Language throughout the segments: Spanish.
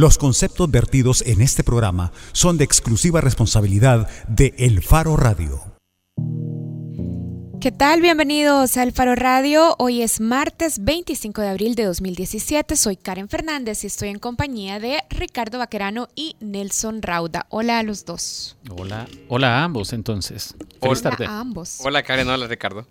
Los conceptos vertidos en este programa son de exclusiva responsabilidad de El Faro Radio. ¿Qué tal? Bienvenidos al Faro Radio. Hoy es martes 25 de abril de 2017. Soy Karen Fernández y estoy en compañía de Ricardo Vaquerano y Nelson Rauda. Hola a los dos. Hola, hola a ambos entonces. Feliz hola a ambos. Hola Karen, hola Ricardo.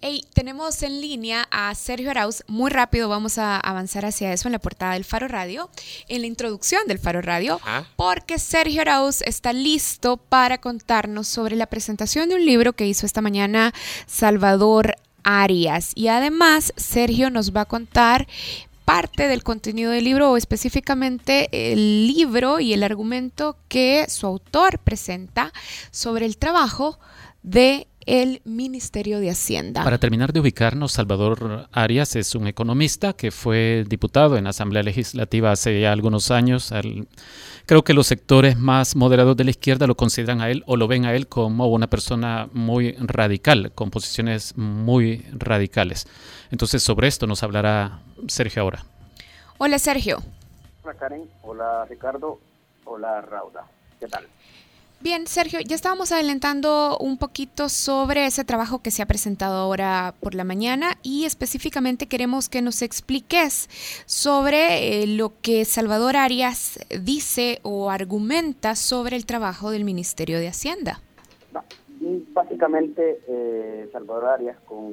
Hey, tenemos en línea a Sergio Arauz. Muy rápido vamos a avanzar hacia eso en la portada del Faro Radio, en la introducción del Faro Radio, porque Sergio Arauz está listo para contarnos sobre la presentación de un libro que hizo esta mañana Salvador Arias. Y además, Sergio nos va a contar parte del contenido del libro o específicamente el libro y el argumento que su autor presenta sobre el trabajo de el Ministerio de Hacienda. Para terminar de ubicarnos, Salvador Arias es un economista que fue diputado en la Asamblea Legislativa hace ya algunos años. creo que los sectores más moderados de la izquierda lo consideran a él o lo ven a él como una persona muy radical, con posiciones muy radicales. Entonces, sobre esto nos hablará Sergio ahora. Hola, Sergio. Hola, Karen. Hola, Ricardo. Hola, Rauda. ¿Qué tal? Bien, Sergio, ya estábamos adelantando un poquito sobre ese trabajo que se ha presentado ahora por la mañana y específicamente queremos que nos expliques sobre eh, lo que Salvador Arias dice o argumenta sobre el trabajo del Ministerio de Hacienda. Básicamente, eh, Salvador Arias con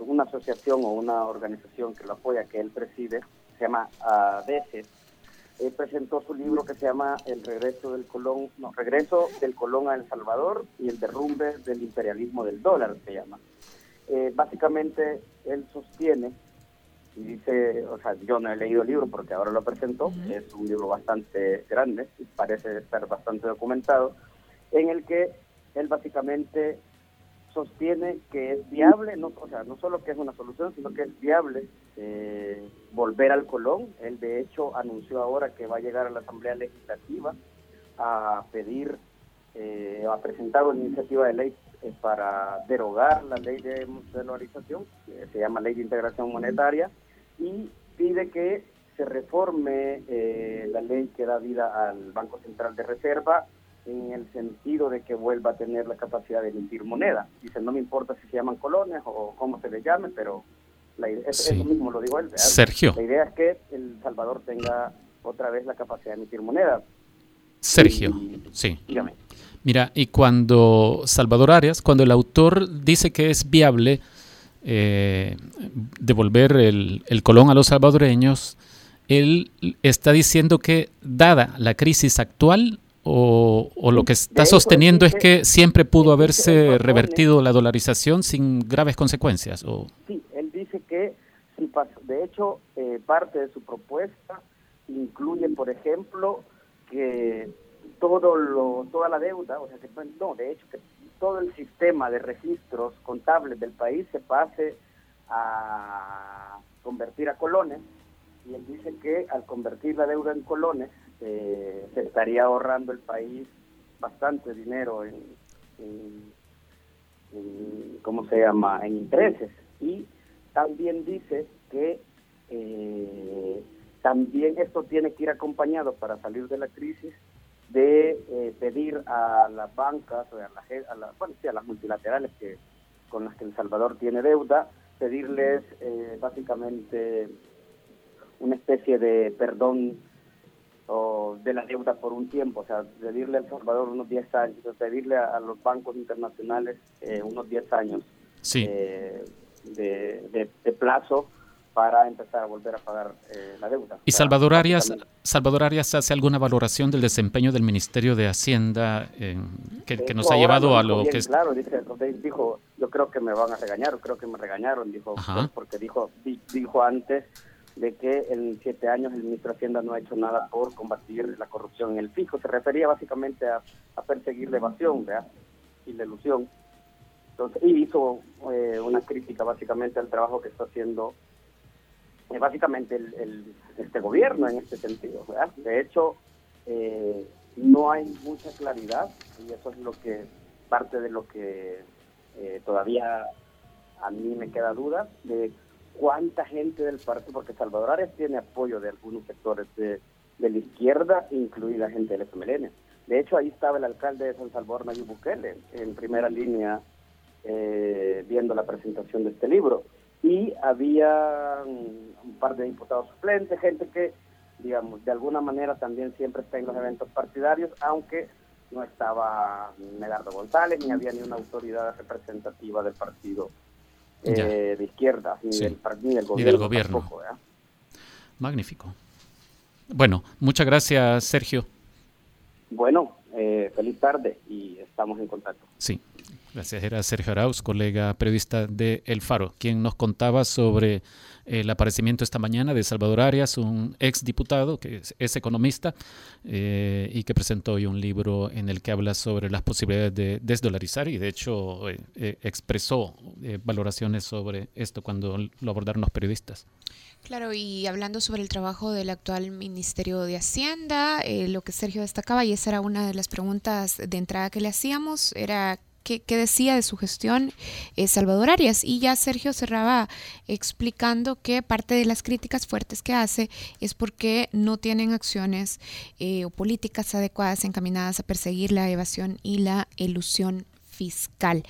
una asociación o una organización que lo apoya, que él preside, se llama ADECES, eh, presentó su libro que se llama El regreso del Colón, no, regreso del Colón a El Salvador y el derrumbe del imperialismo del dólar se llama. Eh, básicamente él sostiene y dice, o sea, yo no he leído el libro porque ahora lo presentó, es un libro bastante grande y parece estar bastante documentado, en el que él básicamente sostiene que es viable, no, o sea, no solo que es una solución, sino que es viable eh, volver al Colón. Él de hecho anunció ahora que va a llegar a la Asamblea Legislativa a pedir, eh, a presentar una iniciativa de ley eh, para derogar la ley de dolarización, que se llama Ley de Integración Monetaria, y pide que se reforme la ley que da vida al Banco Central de Reserva en el sentido de que vuelva a tener la capacidad de emitir moneda. Dice, no me importa si se llaman colones o cómo se les llame, pero la idea, es, eso mismo lo digo él. Sergio. La idea es que El Salvador tenga otra vez la capacidad de emitir moneda. Sergio, sí. Dígame. Mira, y cuando Salvador Arias, cuando el autor dice que es viable eh, devolver el, el colón a los salvadoreños, él está diciendo que dada la crisis actual, o, lo que está sosteniendo es que siempre pudo haberse revertido la dolarización sin graves consecuencias. O... Sí, él dice que, de hecho, eh, parte de su propuesta incluye, por ejemplo, que todo lo, toda la deuda, o sea, que no, de hecho, que todo el sistema de registros contables del país se pase a convertir a colones, y él dice que al convertir la deuda en colones, eh, se estaría ahorrando el país bastante dinero en, ¿cómo se llama?, en intereses. Y también dice que eh, también esto tiene que ir acompañado para salir de la crisis de eh, pedir a las bancas, a, a, la, bueno, sí, a las multilaterales que con las que El Salvador tiene deuda, pedirles básicamente una especie de perdón o de la deuda por un tiempo, o sea, pedirle a El Salvador unos 10 años, pedirle a, los bancos internacionales eh, unos 10 años eh, de, plazo para empezar a volver a pagar eh, la deuda. ¿Y Salvador Arias, Salvador Arias hace alguna valoración del desempeño del Ministerio de Hacienda que, nos ha llevado a lo que es... Claro, dijo, yo creo que me van a regañar, creo que me regañaron, dijo, porque dijo, dijo antes de que en siete años el ministro de Hacienda no ha hecho nada por combatir la corrupción en el fisco. Se refería básicamente a, perseguir la evasión y la ilusión. Entonces, y hizo eh, una crítica básicamente al trabajo que está haciendo eh, básicamente este gobierno en este sentido. De hecho, eh, no hay mucha claridad y eso es lo que parte de lo que todavía a mí me queda duda de cuánta gente del partido, porque Salvador Arias tiene apoyo de algunos sectores de, la izquierda, incluida gente del FMLN. De hecho, ahí estaba el alcalde de San Salvador, Nayib Bukele, en primera línea eh, viendo la presentación de este libro. Y había un par de diputados suplentes, gente que, digamos, de alguna manera también siempre está en los eventos partidarios, aunque no estaba Medardo González, ni había ni una autoridad representativa del partido eh, de izquierda, ni, del, del, gobierno. Magnífico. Bueno, muchas gracias, Sergio. Bueno, eh, feliz tarde y estamos en contacto. Sí, gracias. Era Sergio Arauz, colega periodista de El Faro, quien nos contaba sobre el aparecimiento esta mañana de Salvador Arias, un ex diputado que es, economista eh, y que presentó hoy un libro en el que habla sobre las posibilidades de desdolarizar y de hecho eh, eh, expresó valoraciones sobre esto cuando lo abordaron los periodistas. Claro, y hablando sobre el trabajo del actual Ministerio de Hacienda, lo que Sergio destacaba, y esa era una de las preguntas de entrada que le hacíamos, era qué, decía de su gestión eh, Salvador Arias. Y ya Sergio cerraba explicando que parte de las críticas fuertes que hace es porque no tienen acciones eh, o políticas adecuadas encaminadas a perseguir la evasión y la elusión fiscal.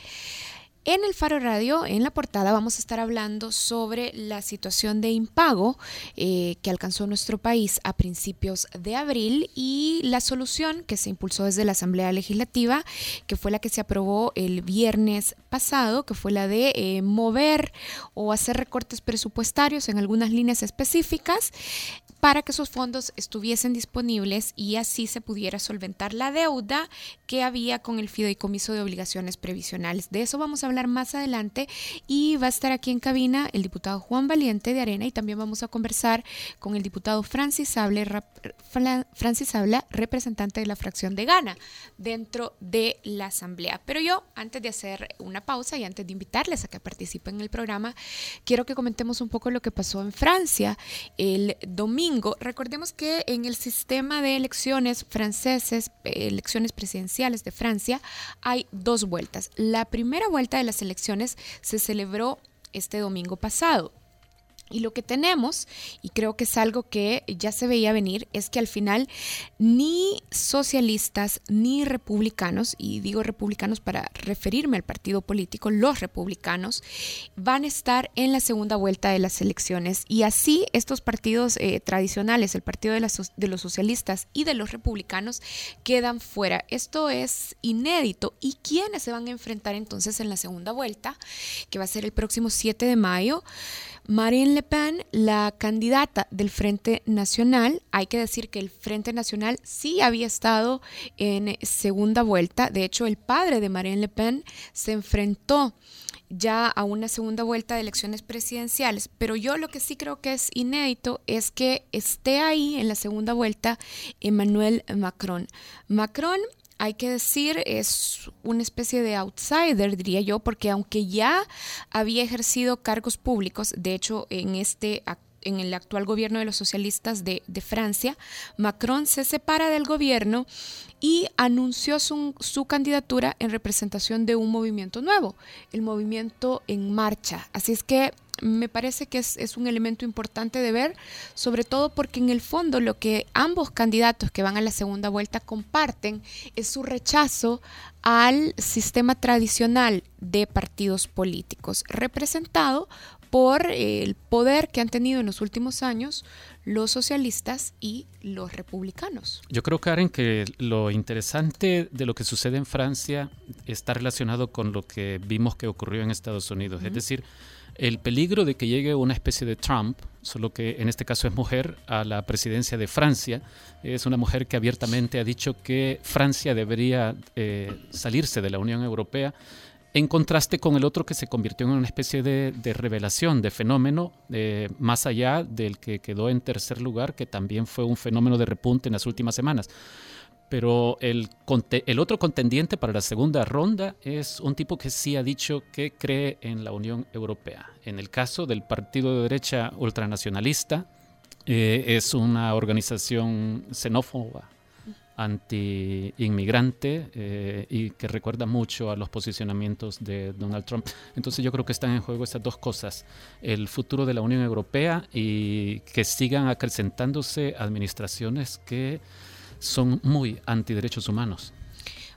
En el Faro Radio, en la portada, vamos a estar hablando sobre la situación de impago eh, que alcanzó nuestro país a principios de abril y la solución que se impulsó desde la Asamblea Legislativa, que fue la que se aprobó el viernes pasado, que fue la de eh, mover o hacer recortes presupuestarios en algunas líneas específicas para que esos fondos estuviesen disponibles y así se pudiera solventar la deuda que había con el fideicomiso de obligaciones previsionales. De eso vamos a hablar más adelante y va a estar aquí en cabina el diputado Juan Valiente de Arena y también vamos a conversar con el diputado Francis Habla, Francis Habla representante de la fracción de Gana dentro de la Asamblea. Pero yo, antes de hacer una pausa y antes de invitarles a que participen en el programa, quiero que comentemos un poco lo que pasó en Francia el domingo recordemos que en el sistema de elecciones franceses, elecciones presidenciales de Francia, hay dos vueltas. La primera vuelta de las elecciones se celebró este domingo pasado. Y lo que tenemos, y creo que es algo que ya se veía venir, es que al final ni socialistas ni republicanos, y digo republicanos para referirme al partido político, los republicanos, van a estar en la segunda vuelta de las elecciones. Y así estos partidos eh, tradicionales, el partido de, de los socialistas y de los republicanos, quedan fuera. Esto es inédito. ¿Y quiénes se van a enfrentar entonces en la segunda vuelta, que va a ser el próximo 7 de mayo? Marine Le Pen, la candidata del Frente Nacional, hay que decir que el Frente Nacional sí había estado en segunda vuelta. De hecho, el padre de Marine Le Pen se enfrentó ya a una segunda vuelta de elecciones presidenciales, pero yo lo que sí creo que es inédito es que esté ahí en la segunda vuelta Emmanuel Macron. Macron hay que decir, es una especie de outsider, diría yo, porque aunque ya había ejercido cargos públicos, de hecho, en este en el actual gobierno de los socialistas de, Francia, Macron se separa del gobierno y anunció su, su, candidatura en representación de un movimiento nuevo, el movimiento En Marcha. Así es que me parece que es, un elemento importante de ver, sobre todo porque en el fondo lo que ambos candidatos que van a la segunda vuelta comparten es su rechazo al sistema tradicional de partidos políticos, representado por el poder que han tenido en los últimos años los socialistas y los republicanos. Yo creo, Karen, que lo interesante de lo que sucede en Francia está relacionado con lo que vimos que ocurrió en Estados Unidos. Es decir, el peligro de que llegue una especie de Trump, solo que en este caso es mujer, a la presidencia de Francia. Es una mujer que abiertamente ha dicho que Francia debería eh, salirse de la Unión Europea, en contraste con el otro que se convirtió en una especie de, revelación, de fenómeno, eh, más allá del que quedó en tercer lugar, que también fue un fenómeno de repunte en las últimas semanas. Pero el, otro contendiente para la segunda ronda es un tipo que sí ha dicho que cree en la Unión Europea. En el caso del partido de derecha ultranacionalista, eh, es una organización xenófoba, anti-inmigrante eh, y que recuerda mucho a los posicionamientos de Donald Trump. Entonces yo creo que están en juego estas dos cosas, el futuro de la Unión Europea y que sigan acrecentándose administraciones que son muy antiderechos humanos.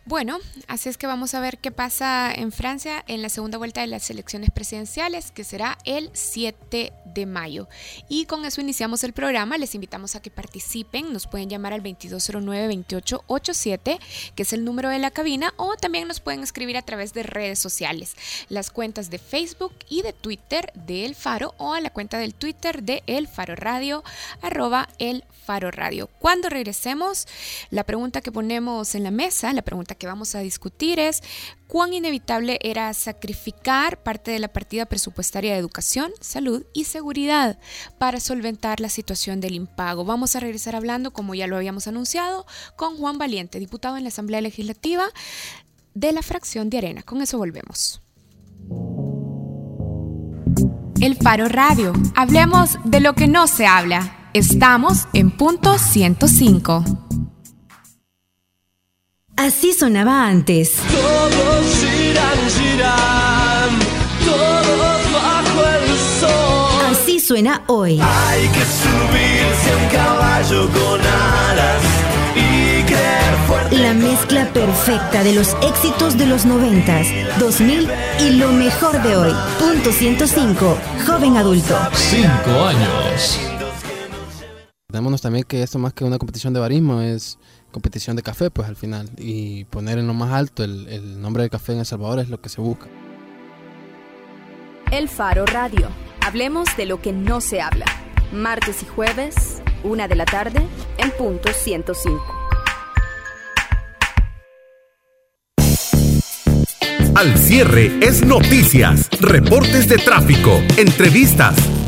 Bueno, así es que vamos a ver qué pasa en Francia en la segunda vuelta de las elecciones presidenciales, que será el 7 de mayo. Y con eso iniciamos el programa. Les invitamos a que participen. Nos pueden llamar al 2209-2887, que es el número de la cabina, o también nos pueden escribir a través de redes sociales, las cuentas de Facebook y de Twitter de El Faro o a la cuenta del Twitter de El Faro Radio, arroba El Faro Radio. Cuando regresemos, la pregunta que ponemos en la mesa, la pregunta que vamos a discutir es cuán inevitable era sacrificar parte de la partida presupuestaria de educación, salud y seguridad para solventar la situación del impago. Vamos a regresar hablando, como ya lo habíamos anunciado, con Juan Valiente, diputado en la Asamblea Legislativa de la fracción de Arena. Con eso volvemos. El Faro Radio. Hablemos de lo que no se habla. Estamos en punto 105. Así sonaba antes. Todos giran, giran, todos bajo el sol. Así suena hoy. Hay que subirse a un caballo con alas y creer fuerte. La mezcla perfecta de los éxitos de los 90, 2000 y lo mejor de hoy. Punto 105, joven adulto. Cinco años. Démonos también que esto más que una competición de barismo es competición de café, pues al final. Y poner en lo más alto el, el nombre del café en El Salvador es lo que se busca. El Faro Radio. Hablemos de lo que no se habla. Martes y jueves, una de la tarde, en punto 105. Al cierre es noticias, reportes de tráfico, entrevistas,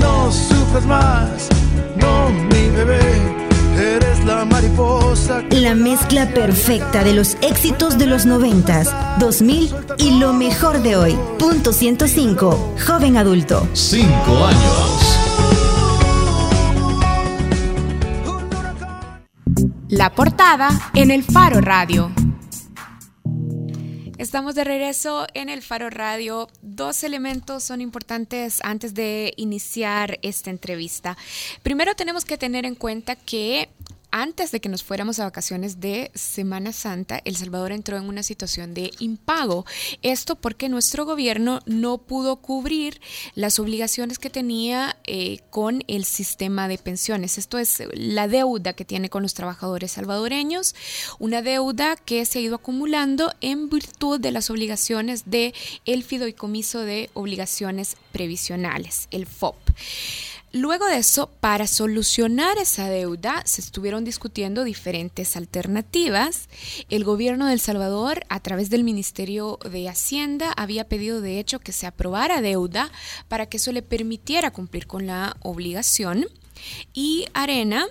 No sufres más, no mi bebé, eres la mariposa. La mezcla perfecta de los éxitos de los 90, 2000 y lo mejor de hoy. Punto 105, joven adulto. Cinco años. La portada en el Faro Radio. Estamos de regreso en el Faro Radio. Dos elementos son importantes antes de iniciar esta entrevista. Primero tenemos que tener en cuenta que antes de que nos fuéramos a vacaciones de Semana Santa, El Salvador entró en una situación de impago. Esto porque nuestro gobierno no pudo cubrir las obligaciones que tenía eh, con el sistema de pensiones. Esto es la deuda que tiene con los trabajadores salvadoreños, una deuda que se ha ido acumulando en virtud de las obligaciones de el fideicomiso de obligaciones previsionales, el FOP. Luego de eso, para solucionar esa deuda, se estuvieron discutiendo diferentes alternativas. El gobierno de El Salvador, a través del Ministerio de Hacienda, había pedido de hecho que se aprobara deuda para que eso le permitiera cumplir con la obligación. Y Arena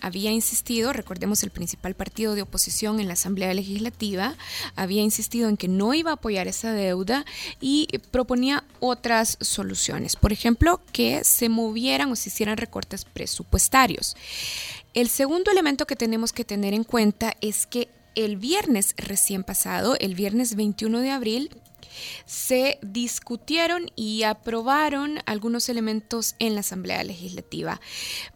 había insistido, recordemos el principal partido de oposición en la Asamblea Legislativa, había insistido en que no iba a apoyar esa deuda y proponía otras soluciones. Por ejemplo, que se movieran o se hicieran recortes presupuestarios. El segundo elemento que tenemos que tener en cuenta es que el viernes recién pasado, el viernes 21 de abril, se discutieron y aprobaron algunos elementos en la Asamblea Legislativa.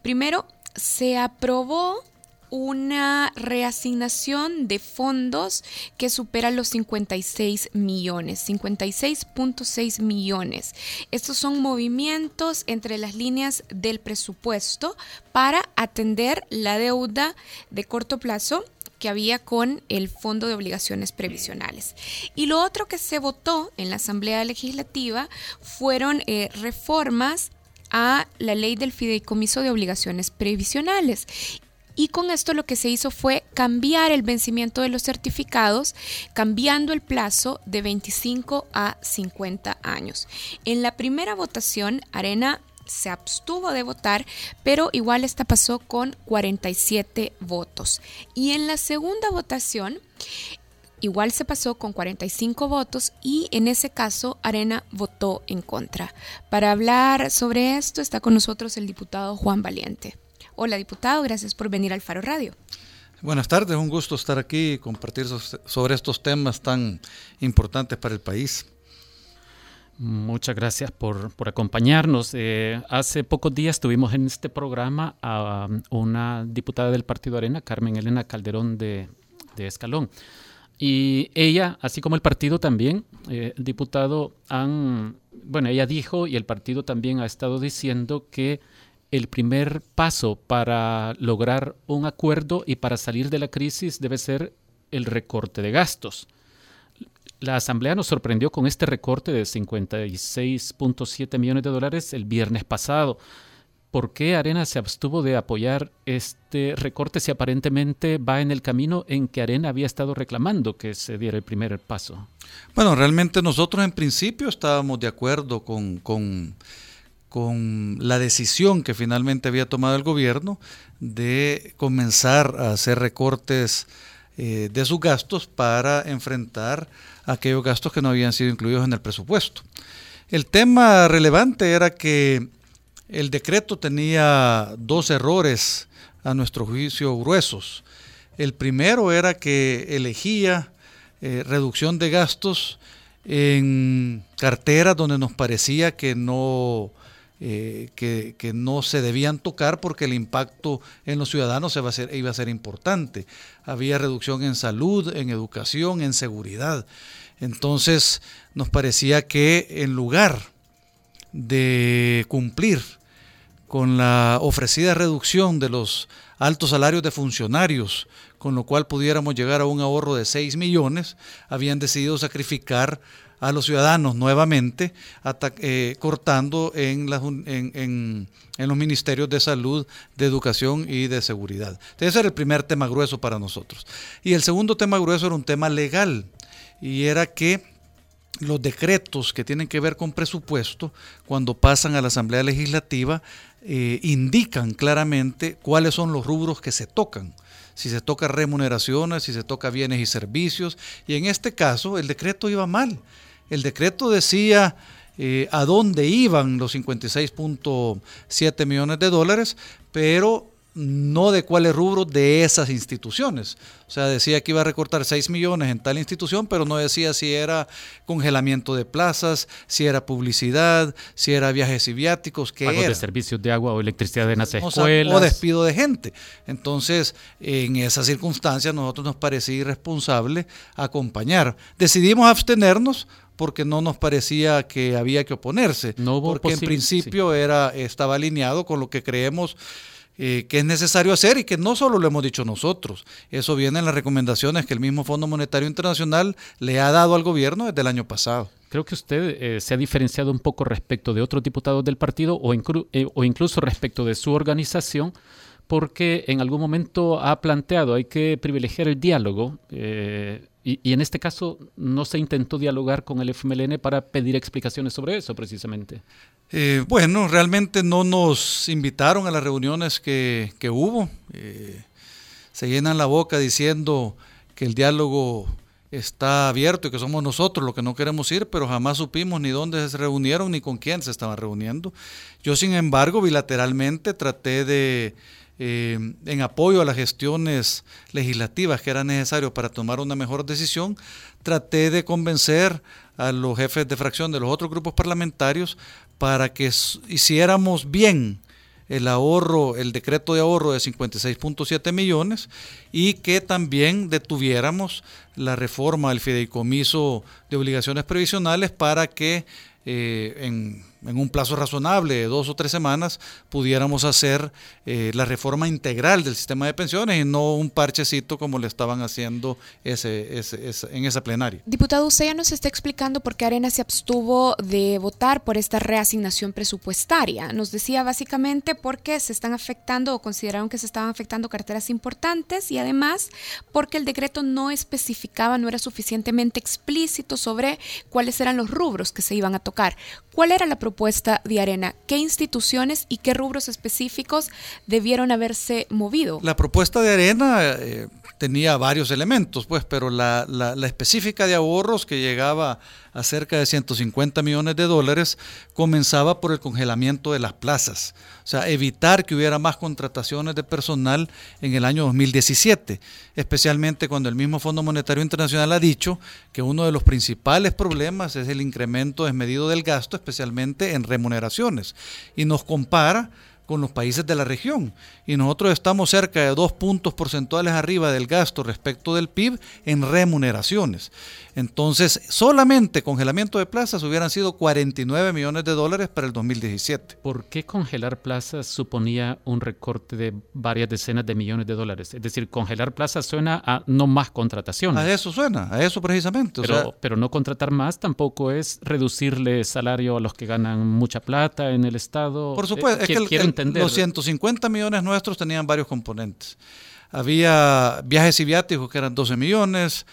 Primero, se aprobó una reasignación de fondos que supera los 56 millones, 56.6 millones. Estos son movimientos entre las líneas del presupuesto para atender la deuda de corto plazo que había con el Fondo de Obligaciones Previsionales. Y lo otro que se votó en la Asamblea Legislativa fueron eh, reformas a la ley del fideicomiso de obligaciones previsionales. y con esto lo que se hizo fue cambiar el vencimiento de los certificados, cambiando el plazo de 25 a 50 años. En la primera votación, Arena se abstuvo de votar, pero igual esta pasó con 47 votos. Y en la segunda votación, igual se pasó con 45 votos y en ese caso Arena votó en contra. Para hablar sobre esto está con nosotros el diputado Juan Valiente. Hola diputado, gracias por venir al Faro Radio. Buenas tardes, un gusto estar aquí y compartir sobre estos temas tan importantes para el país. Muchas gracias por, acompañarnos. Eh, hace pocos días tuvimos en este programa a una diputada del Partido Arena, Carmen Elena Calderón de, Escalón. Y ella, así como el partido también, eh, el diputado, han, bueno, ella dijo y el partido también ha estado diciendo que el primer paso para lograr un acuerdo y para salir de la crisis debe ser el recorte de gastos. La Asamblea nos sorprendió con este recorte de 56.7 millones de dólares el viernes pasado. ¿Por qué Arena se abstuvo de apoyar este recorte si aparentemente va en el camino en que Arena había estado reclamando que se diera el primer paso? Bueno, realmente nosotros en principio estábamos de acuerdo con, con, la decisión que finalmente había tomado el gobierno de comenzar a hacer recortes eh, de sus gastos para enfrentar aquellos gastos que no habían sido incluidos en el presupuesto. El tema relevante era que el decreto tenía dos errores a nuestro juicio gruesos. El primero era que elegía eh, reducción de gastos en carteras donde nos parecía que no, eh, que, no se debían tocar porque el impacto en los ciudadanos iba a, ser, iba a ser importante. Había reducción en salud, en educación, en seguridad. Entonces nos parecía que en lugar de cumplir con la ofrecida reducción de los altos salarios de funcionarios, con lo cual pudiéramos llegar a un ahorro de 6 millones, habían decidido sacrificar a los ciudadanos nuevamente, eh, cortando en, los ministerios de salud, de educación y de seguridad. Ese era el primer tema grueso para nosotros. Y el segundo tema grueso era un tema legal y era que los decretos que tienen que ver con presupuesto, cuando pasan a la Asamblea Legislativa, eh, indican claramente cuáles son los rubros que se tocan. Si se toca remuneraciones, si se toca bienes y servicios. Y en este caso el decreto iba mal. El decreto decía eh, a dónde iban los 56.7 millones de dólares, pero no de cuáles rubros de esas instituciones. O sea, decía que iba a recortar 6 millones en tal institución, pero no decía si era congelamiento de plazas, si era publicidad, si era viajes y viáticos, qué Pagos de servicios de agua o electricidad en las escuelas. O, despido de gente. Entonces, en esas circunstancias, nosotros nos parecía irresponsable acompañar. Decidimos abstenernos porque no nos parecía que había que oponerse, no porque en principio era estaba alineado con lo que creemos eh, que es necesario hacer y que no solo lo hemos dicho nosotros, eso viene en las recomendaciones que el mismo Fondo Monetario Internacional le ha dado al gobierno desde el año pasado. Creo que usted eh, se ha diferenciado un poco respecto de otros diputados del partido eh, o incluso respecto de su organización porque en algún momento ha planteado hay que privilegiar el diálogo y, en este caso no se intentó dialogar con el FMLN para pedir explicaciones sobre eso precisamente. Eh, bueno, realmente no nos invitaron a las reuniones que, hubo. Eh, se llenan la boca diciendo que el diálogo está abierto y que somos nosotros los que no queremos ir, pero jamás supimos ni dónde se reunieron ni con quién se estaban reuniendo. Yo, sin embargo, bilateralmente traté de eh, en apoyo a las gestiones legislativas que eran necesarias para tomar una mejor decisión, traté de convencer a los jefes de fracción de los otros grupos parlamentarios para que hiciéramos bien el ahorro, el decreto de ahorro de 56.7 millones y que también detuviéramos la reforma del fideicomiso de obligaciones previsionales para que eh, en en un plazo razonable de dos o tres semanas pudiéramos hacer eh, la reforma integral del sistema de pensiones y no un parchecito como le estaban haciendo ese, en esa plenaria. Diputado, usted nos está explicando por qué Arena se abstuvo de votar por esta reasignación presupuestaria. Nos decía básicamente porque se están afectando o consideraron que se estaban afectando carteras importantes y además porque el decreto no especificaba, no era suficientemente explícito sobre cuáles eran los rubros que se iban a tocar. ¿Cuál era la propuesta de Arena? ¿Qué instituciones y qué rubros específicos debieron haberse movido? La propuesta de Arena eh, tenía varios elementos, pues, pero la, la, específica de ahorros que llegaba a cerca de 150 millones de dólares comenzaba por el congelamiento de las plazas, o sea, evitar que hubiera más contrataciones de personal en el año 2017, especialmente cuando el mismo Fondo Monetario Internacional ha dicho que uno de los principales problemas es el incremento desmedido del gasto, especialmente en remuneraciones, y nos compara con los países de la región. Y nosotros estamos cerca de dos puntos porcentuales arriba del gasto respecto del PIB en remuneraciones. Entonces, solamente congelamiento de plazas hubieran sido 49 millones de dólares para el 2017. ¿Por qué congelar plazas suponía un recorte de varias decenas de millones de dólares? Es decir, congelar plazas suena a no más contrataciones. A eso suena, a eso precisamente. Pero, pero no contratar más tampoco es reducirle salario a los que ganan mucha plata en el Estado. Por supuesto, eh, es que el, los 150 millones nuestros tenían varios componentes. Había viajes y viáticos que eran 12 millones,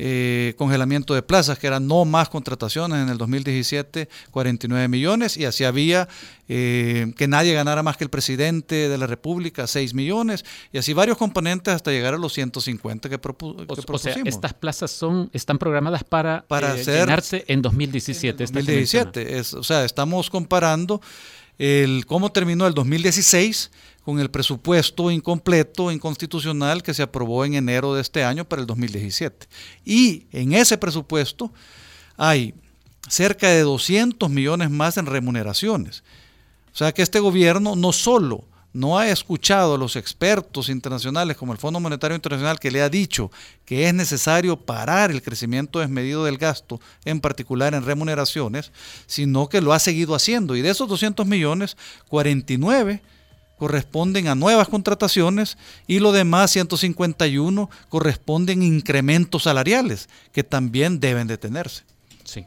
eh, congelamiento de plazas, que eran no más contrataciones en el 2017, 49 millones, y así había eh, que nadie ganara más que el presidente de la República, 6 millones, y así varios componentes hasta llegar a los 150 que, propusimos. O sea, estas plazas son están programadas para, para eh, llenarse en 2017. En 2017, es, o sea, estamos comparando el cómo terminó el 2016 con el presupuesto incompleto, inconstitucional que se aprobó en enero de este año para el 2017. Y en ese presupuesto hay cerca de 200 millones más en remuneraciones. O sea que este gobierno no solo no ha escuchado a los expertos internacionales como el Fondo Monetario Internacional que le ha dicho que es necesario parar el crecimiento desmedido del gasto, en particular en remuneraciones, sino que lo ha seguido haciendo. Y de esos 200 millones, 49 corresponden a nuevas contrataciones y lo demás, 151, corresponden a incrementos salariales que también deben detenerse. Sí.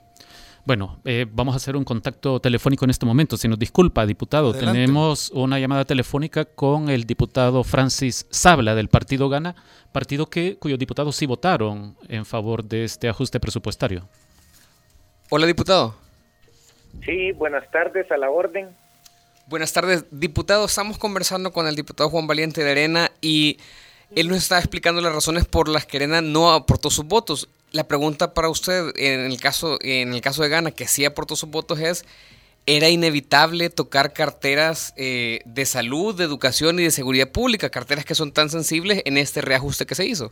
Bueno, eh, vamos a hacer un contacto telefónico en este momento. Si nos disculpa, diputado, tenemos una llamada telefónica con el diputado Francis Sabla del Partido Gana, partido que, cuyos diputados sí votaron en favor de este ajuste presupuestario. Hola, diputado. Sí, buenas tardes, a la orden. Buenas tardes, diputado. Estamos conversando con el diputado Juan Valiente de Arena y él nos está explicando las razones por las que Arena no aportó sus votos. La pregunta para usted, en el caso, en el caso de Gana, que sí aportó sus votos, es, ¿era inevitable tocar carteras eh, de salud, de educación y de seguridad pública, carteras que son tan sensibles en este reajuste que se hizo?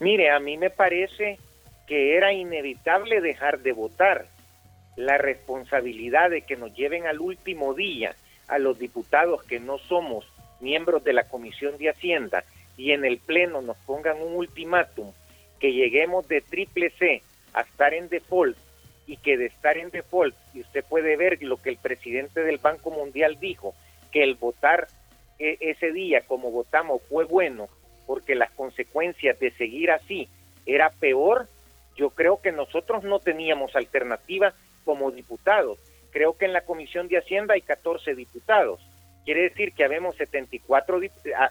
Mire, a mí me parece que era inevitable dejar de votar la responsabilidad de que nos lleven al último día a los diputados que no somos miembros de la Comisión de Hacienda y en el Pleno nos pongan un ultimátum que lleguemos de triple C a estar en default y que de estar en default, y usted puede ver lo que el presidente del Banco Mundial dijo, que el votar e, ese día como votamos fue bueno porque las consecuencias de seguir así era peor, yo creo que nosotros no teníamos alternativa como diputados. Creo que en la Comisión de Hacienda hay 14 diputados. Quiere decir que habemos 74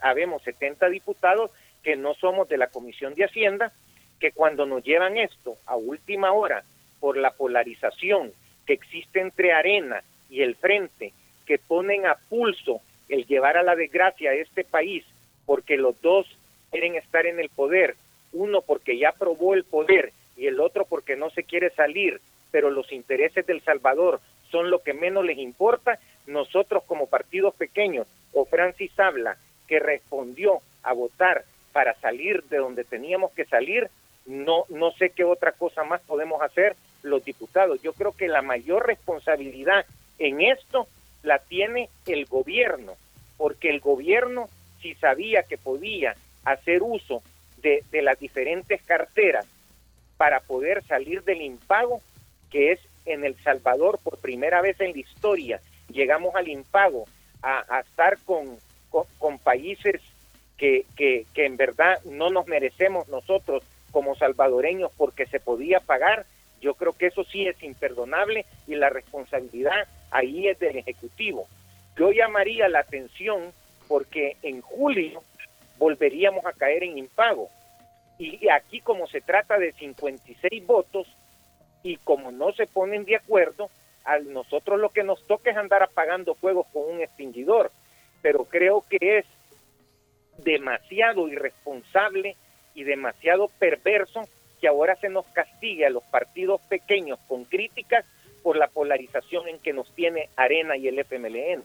habemos 70 diputados que no somos de la Comisión de Hacienda, que cuando nos llevan esto a última hora por la polarización que existe entre Arena y el Frente, que ponen a pulso el llevar a la desgracia a este país, porque los dos quieren estar en el poder, uno porque ya probó el poder y el otro porque no se quiere salir pero los intereses del Salvador son lo que menos les importa, nosotros como partidos pequeños, o Francis habla, que respondió a votar para salir de donde teníamos que salir, no, no sé qué otra cosa más podemos hacer los diputados. Yo creo que la mayor responsabilidad en esto la tiene el gobierno, porque el gobierno si sabía que podía hacer uso de, de las diferentes carteras para poder salir del impago, que es en El Salvador por primera vez en la historia llegamos al impago, a, estar con, con, países que, que, que en verdad no nos merecemos nosotros como salvadoreños porque se podía pagar, yo creo que eso sí es imperdonable y la responsabilidad ahí es del Ejecutivo. Yo llamaría la atención porque en julio volveríamos a caer en impago. Y aquí como se trata de 56 votos y como no se ponen de acuerdo, a nosotros lo que nos toca es andar apagando fuegos con un extinguidor. Pero creo que es demasiado irresponsable y demasiado perverso que ahora se nos castigue a los partidos pequeños con críticas por la polarización en que nos tiene Arena y el FMLN.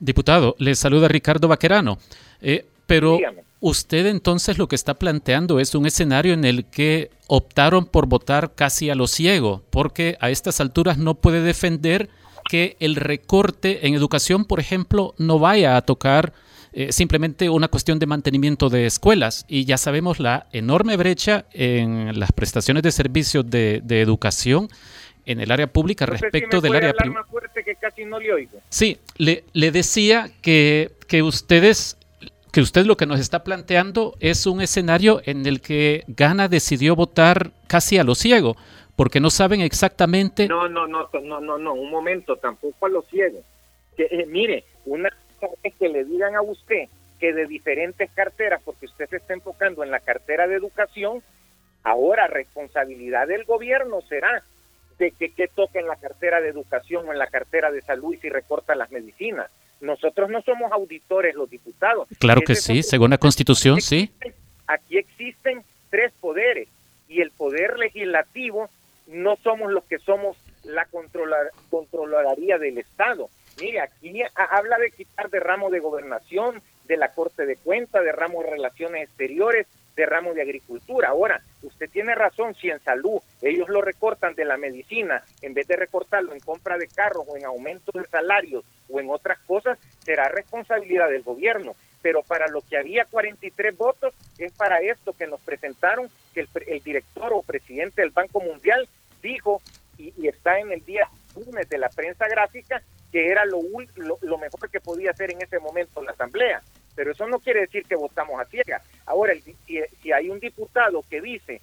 Diputado, le saluda Ricardo Vaquerano. Eh, pero usted entonces lo que está planteando es un escenario en el que optaron por votar casi a lo ciego, porque a estas alturas no puede defender que el recorte en educación, por ejemplo, no vaya a tocar eh, simplemente una cuestión de mantenimiento de escuelas. Y ya sabemos la enorme brecha en las prestaciones de servicios de, educación en el área pública respecto del área privada. Sí, le, le decía que, que ustedes que usted lo que nos está planteando es un escenario en el que Gana decidió votar casi a lo ciego, porque no saben exactamente. No, no, no, no, no, no, un momento, tampoco a lo ciego. Eh, mire, una cosa es que le digan a usted que de diferentes carteras, porque usted se está enfocando en la cartera de educación, ahora responsabilidad del gobierno será de que, que toque en la cartera de educación o en la cartera de salud y si recorta las medicinas. Nosotros no somos auditores los diputados. Claro que sí, según la Constitución, sí. Aquí existen tres poderes y el poder legislativo no somos los que somos la controlar, controlaría del Estado. Mire, aquí habla de quitar de ramo de gobernación, de la Corte de Cuentas, de ramo de relaciones exteriores, de ramo de agricultura. Ahora, usted tiene razón, si en salud ellos lo recortan de la medicina, en vez de recortarlo en compra de carros o en aumento de salarios o en otras cosas, será responsabilidad del gobierno. Pero para lo que había 43 votos, es para esto que nos presentaron, que el, director o presidente del Banco Mundial dijo, y, está en el día lunes de la prensa gráfica, que era lo, lo mejor que podía hacer en ese momento la Asamblea pero eso no quiere decir que votamos a ciegas. Ahora, si, hay un diputado que dice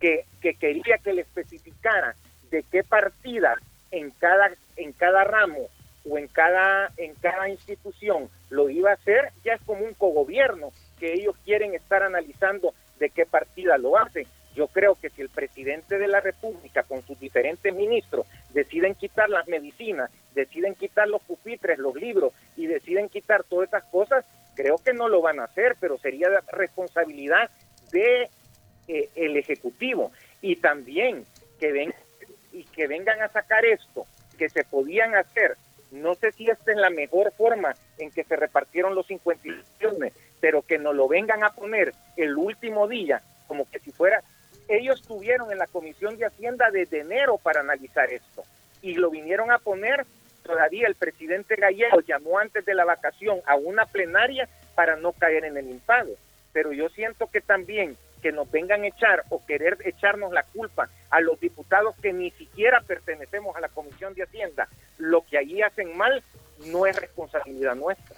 que, quería que le especificara de qué partida en cada, en cada ramo o en cada, en cada institución lo iba a hacer, ya es como un cogobierno que ellos quieren estar analizando de qué partida lo hace. Yo creo que si el presidente de la República con sus diferentes ministros deciden quitar las medicinas, deciden quitar los pupitres, los libros y deciden quitar todas esas cosas, Creo que no lo van a hacer, pero sería responsabilidad de eh, el ejecutivo y también que ven y que vengan a sacar esto que se podían hacer. No sé si esta es la mejor forma en que se repartieron los 50 millones, pero que nos lo vengan a poner el último día, como que si fuera. Ellos estuvieron en la Comisión de Hacienda desde enero para analizar esto y lo vinieron a poner todavía el presidente Gallego llamó antes de la vacación a una plenaria para no caer en el impago. Pero yo siento que también que nos vengan a echar o querer echarnos la culpa a los diputados que ni siquiera pertenecemos a la Comisión de Hacienda, lo que allí hacen mal no es responsabilidad nuestra.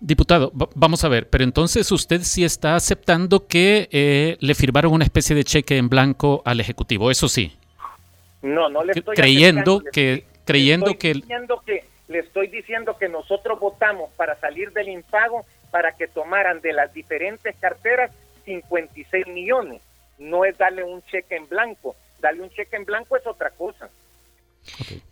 Diputado, vamos a ver, pero entonces usted sí está aceptando que eh, le firmaron una especie de cheque en blanco al Ejecutivo, eso sí. No, no le estoy creyendo que creyendo que, que le estoy diciendo que nosotros votamos para salir del impago para que tomaran de las diferentes carteras 56 millones. No es darle un cheque en blanco. Darle un cheque en blanco es otra cosa.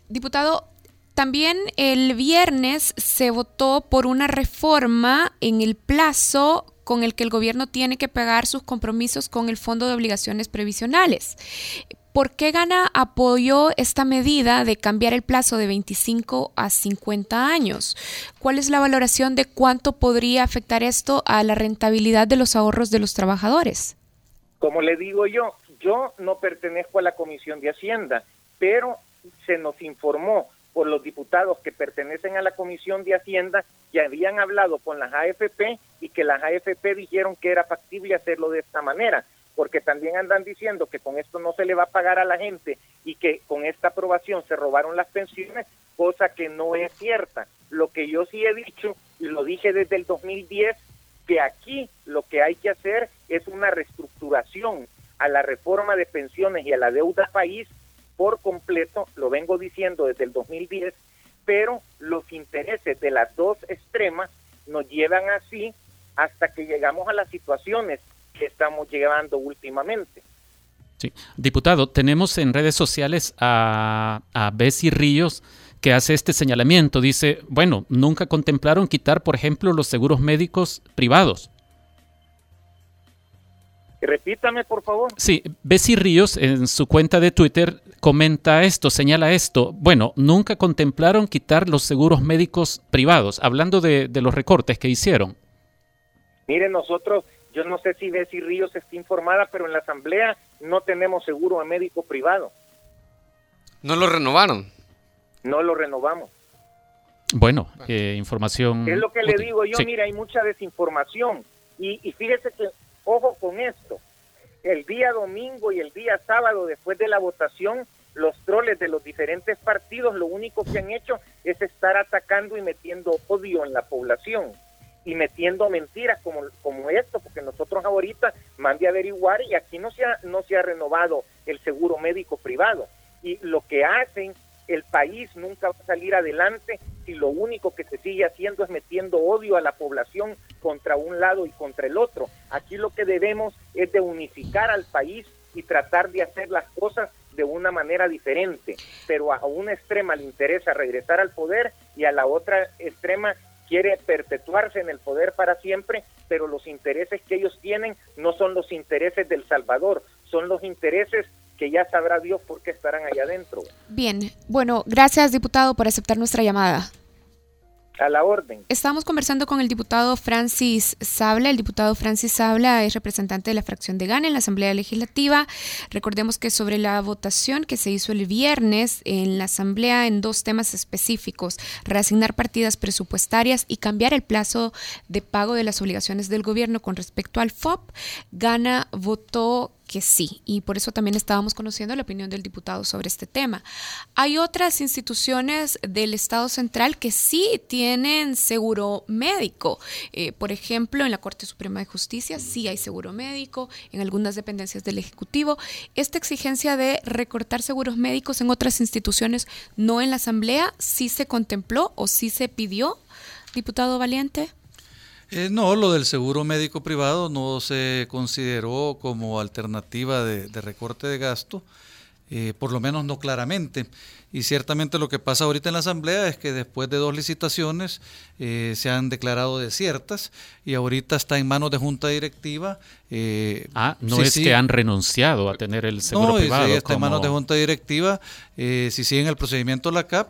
Diputado, también el viernes se votó por una reforma en el plazo con el que el gobierno tiene que pagar sus compromisos con el Fondo de Obligaciones Previsionales. ¿Por qué Gana apoyó esta medida de cambiar el plazo de 25 a 50 años? ¿Cuál es la valoración de cuánto podría afectar esto a la rentabilidad de los ahorros de los trabajadores? Como le digo yo, yo no pertenezco a la Comisión de Hacienda, pero se nos informó por los diputados que pertenecen a la Comisión de Hacienda que habían hablado con las AFP y que las AFP dijeron que era factible hacerlo de esta manera porque también andan diciendo que con esto no se le va a pagar a la gente y que con esta aprobación se robaron las pensiones, cosa que no es cierta. Lo que yo sí he dicho, y lo dije desde el 2010, que aquí lo que hay que hacer es una reestructuración a la reforma de pensiones y a la deuda país por completo, lo vengo diciendo desde el 2010, pero los intereses de las dos extremas nos llevan así hasta que llegamos a las situaciones que estamos llevando últimamente. Sí. Diputado, tenemos en redes sociales a, a Bessie Ríos que hace este señalamiento. Dice, bueno, nunca contemplaron quitar, por ejemplo, los seguros médicos privados. Repítame, por favor. Sí, Bessie Ríos en su cuenta de Twitter comenta esto, señala esto. Bueno, nunca contemplaron quitar los seguros médicos privados, hablando de, los recortes que hicieron. Mire, nosotros, yo no sé si Bessie Ríos está informada, pero en la Asamblea no tenemos seguro médico privado. ¿No lo renovaron? No lo renovamos. Bueno, eh, información. Es lo que le digo yo, mira, hay mucha desinformación. Y, y fíjese que Ojo con esto. El día domingo y el día sábado, después de la votación, los troles de los diferentes partidos lo único que han hecho es estar atacando y metiendo odio en la población y metiendo mentiras como, como esto, porque nosotros ahorita mande a averiguar y aquí no se, ha, no se ha renovado el seguro médico privado. Y lo que hacen, el país nunca va a salir adelante si lo único que se sigue haciendo es metiendo odio a la población contra un lado y contra el otro. Aquí lo que debemos es de unificar al país y tratar de hacer las cosas de una manera diferente, pero a una extrema le interesa regresar al poder y a la otra extrema quiere perpetuarse en el poder para siempre, pero los intereses que ellos tienen no son los intereses del Salvador, son los intereses que ya sabrá Dios por qué estarán allá adentro. Bien, bueno, gracias diputado por aceptar nuestra llamada. A la orden. Estamos conversando con el diputado Francis Sabla. El diputado Francis Sabla es representante de la fracción de GAN en la Asamblea Legislativa. Recordemos que sobre la votación que se hizo el viernes en la Asamblea en dos temas específicos, reasignar partidas presupuestarias y cambiar el plazo de pago de las obligaciones del gobierno con respecto al FOP, Gana votó que sí, y por eso también estábamos conociendo la opinión del diputado sobre este tema. Hay otras instituciones del Estado Central que sí tienen seguro médico. Eh, por ejemplo, en la Corte Suprema de Justicia sí hay seguro médico, en algunas dependencias del Ejecutivo. Esta exigencia de recortar seguros médicos en otras instituciones, no en la Asamblea, sí se contempló o sí se pidió, diputado Valiente. Eh, no, lo del seguro médico privado no se consideró como alternativa de, recorte de gasto, eh, por lo menos no claramente. Y ciertamente lo que pasa ahorita en la Asamblea es que después de dos licitaciones eh, se han declarado desiertas y ahorita está en manos de junta directiva. ah, no es que han renunciado a tener el seguro privado. No, está en manos de junta directiva. si siguen el procedimiento la CAP,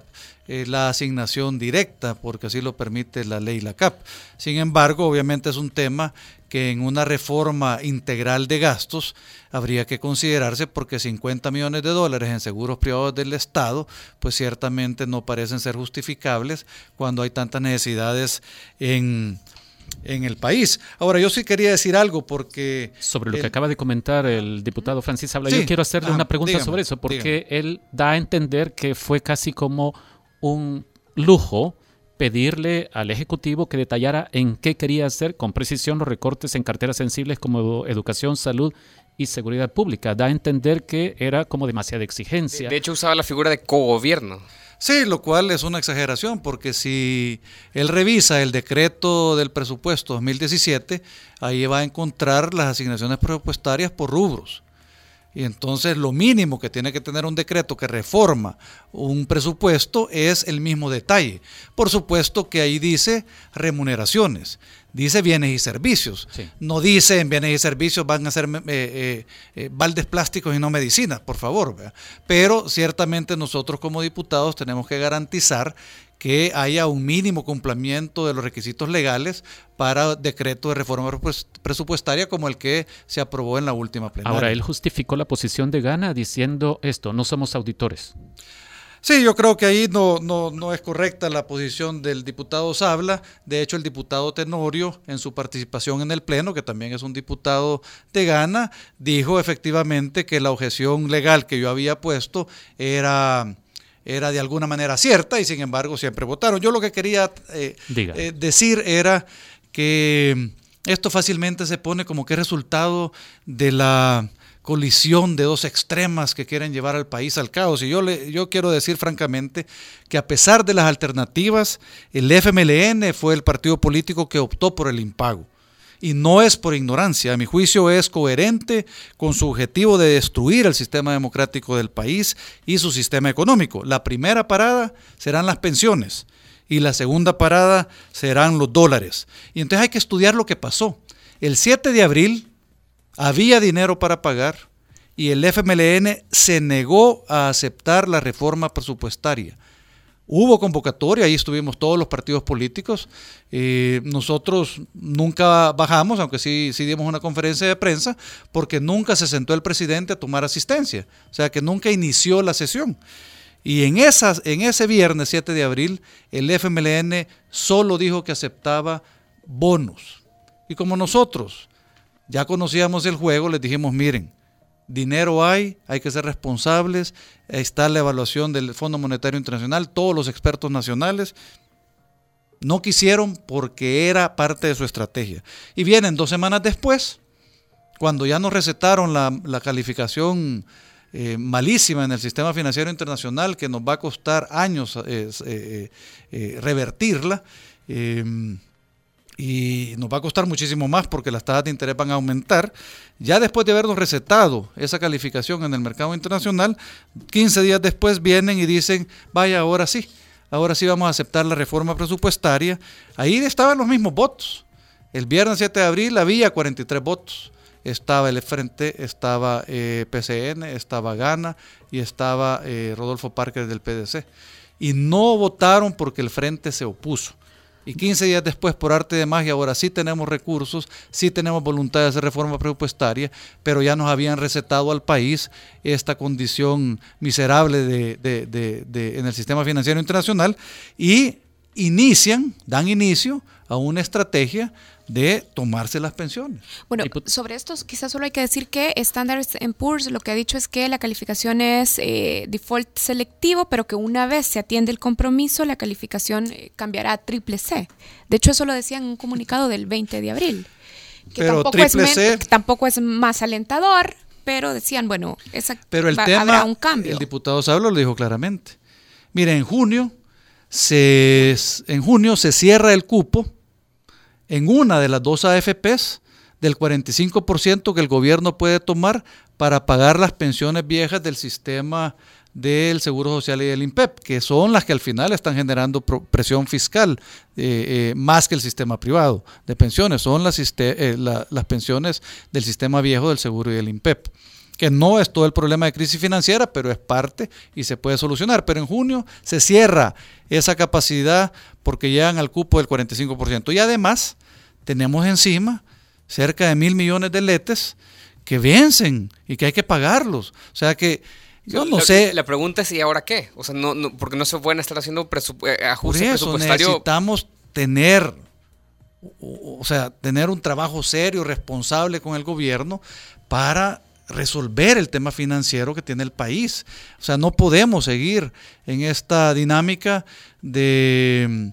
eh, la asignación directa, porque así lo permite la ley la CAP. Sin embargo, obviamente es un tema que en una reforma integral de gastos habría que considerarse porque 50 millones de dólares en seguros privados del Estado, pues ciertamente no parecen ser justificables cuando hay tantas necesidades en, el país. Ahora, yo sí quería decir algo porque... Sobre lo que acaba de comentar el diputado Francis Habla, yo quiero hacerle una pregunta sobre eso, porque él da a entender que fue casi como un lujo pedirle al Ejecutivo que detallara en qué quería hacer con precisión los recortes en carteras sensibles como educación, salud y seguridad pública. Da a entender que era como demasiada exigencia. De hecho, usaba la figura de cogobierno. Sí, lo cual es una exageración, porque si él revisa el decreto del presupuesto 2017, ahí va a encontrar las asignaciones presupuestarias por rubros. Y entonces lo mínimo que tiene que tener un decreto que reforma un presupuesto es el mismo detalle. Por supuesto que ahí dice remuneraciones, dice bienes y servicios. No dice en bienes y servicios van a ser eh, eh, eh, baldes plásticos y no medicinas, por favor. Pero ciertamente nosotros como diputados tenemos que garantizar que haya un mínimo cumplimiento de los requisitos legales para decreto de reforma presupuestaria como el que se aprobó en la última plenaria. Ahora, él justificó la posición de Gana diciendo esto, no somos auditores. Sí, yo creo que ahí no, no, no, es correcta la posición del diputado Sabla. De hecho, el diputado Tenorio, en su participación en el Pleno, que también es un diputado de Gana, dijo efectivamente que la objeción legal que yo había puesto era, era de alguna manera cierta y sin embargo siempre votaron. Yo lo que quería eh, eh, decir era que esto fácilmente se pone como que resultado de la colisión de dos extremas que quieren llevar al país al caos. Y yo, le, yo quiero decir francamente que a pesar de las alternativas, el FMLN fue el partido político que optó por el impago. Y no es por ignorancia, a mi juicio es coherente con su objetivo de destruir el sistema democrático del país y su sistema económico. La primera parada serán las pensiones y la segunda parada serán los dólares. Y entonces hay que estudiar lo que pasó. El 7 de abril, había dinero para pagar y el FMLN se negó a aceptar la reforma presupuestaria. Hubo convocatoria, ahí estuvimos todos los partidos políticos. Eh, nosotros nunca bajamos, aunque sí, sí dimos una conferencia de prensa, porque nunca se sentó el presidente a tomar asistencia. O sea que nunca inició la sesión. Y en, en ese viernes 7 de abril, el FMLN solo dijo que aceptaba bonos. Y como nosotros ya conocíamos el juego, les dijimos, miren, dinero hay, hay que ser responsables, está la evaluación del Fondo Monetario Internacional, todos los expertos nacionales. No quisieron porque era parte de su estrategia. Y vienen dos semanas después, cuando ya nos recetaron la, calificación eh, malísima en el sistema financiero internacional, que nos va a costar años eh, eh, revertirla y nos va a costar muchísimo más porque las tasas de interés van a aumentar. Ya después de habernos recetado esa calificación en el mercado internacional, 15 días después vienen y dicen, vaya, ahora sí, ahora sí vamos a aceptar la reforma presupuestaria. Ahí estaban los mismos votos. El viernes 7 de abril había 43 votos. Estaba el Frente, estaba eh, PCN, estaba Gana y estaba eh, Rodolfo Parker del PDC. Y no votaron porque el Frente se opuso. Y 15 días después, por arte de magia, ahora sí tenemos recursos, sí tenemos voluntad de hacer reforma presupuestaria, pero ya nos habían recetado al país esta condición miserable de, en el sistema financiero internacional y inician, dan inicio a una estrategia de tomarse las pensiones. Bueno, sobre esto quizás solo hay que decir que Standard Poor's lo que ha dicho es que la calificación es eh, default selectivo, pero que una vez se atiende el compromiso, la calificación eh, cambiará a triple C. De hecho, eso lo decía en un comunicado del 20 de abril. Que pero tampoco, es tampoco es más alentador, pero decían, bueno, esa, pero el tema, habrá un cambio. El diputado Sablo lo dijo claramente. Mire, en junio se, en junio se cierra el cupo en una de las dos AFPs del 45% que el gobierno puede tomar para pagar las pensiones viejas del sistema del Seguro Social y del INPEP, que son las que al final están generando presión fiscal eh, eh, más que el sistema privado de pensiones, son las, eh, las pensiones del sistema viejo del Seguro y del INPEP que no es todo el problema de crisis financiera, pero es parte y se puede solucionar. Pero en junio se cierra esa capacidad porque llegan al cupo del 45%. Y además tenemos encima cerca de mil millones de letes que vencen y que hay que pagarlos. O sea que yo no sé. La pregunta es: ¿y ahora qué? O sea, no, no porque no se pueden estar haciendo eh, ajustes presupuestarios. Necesitamos tener, o sea, tener un trabajo serio, responsable con el gobierno para resolver el tema financiero que tiene el país. O sea, no podemos seguir en esta dinámica de,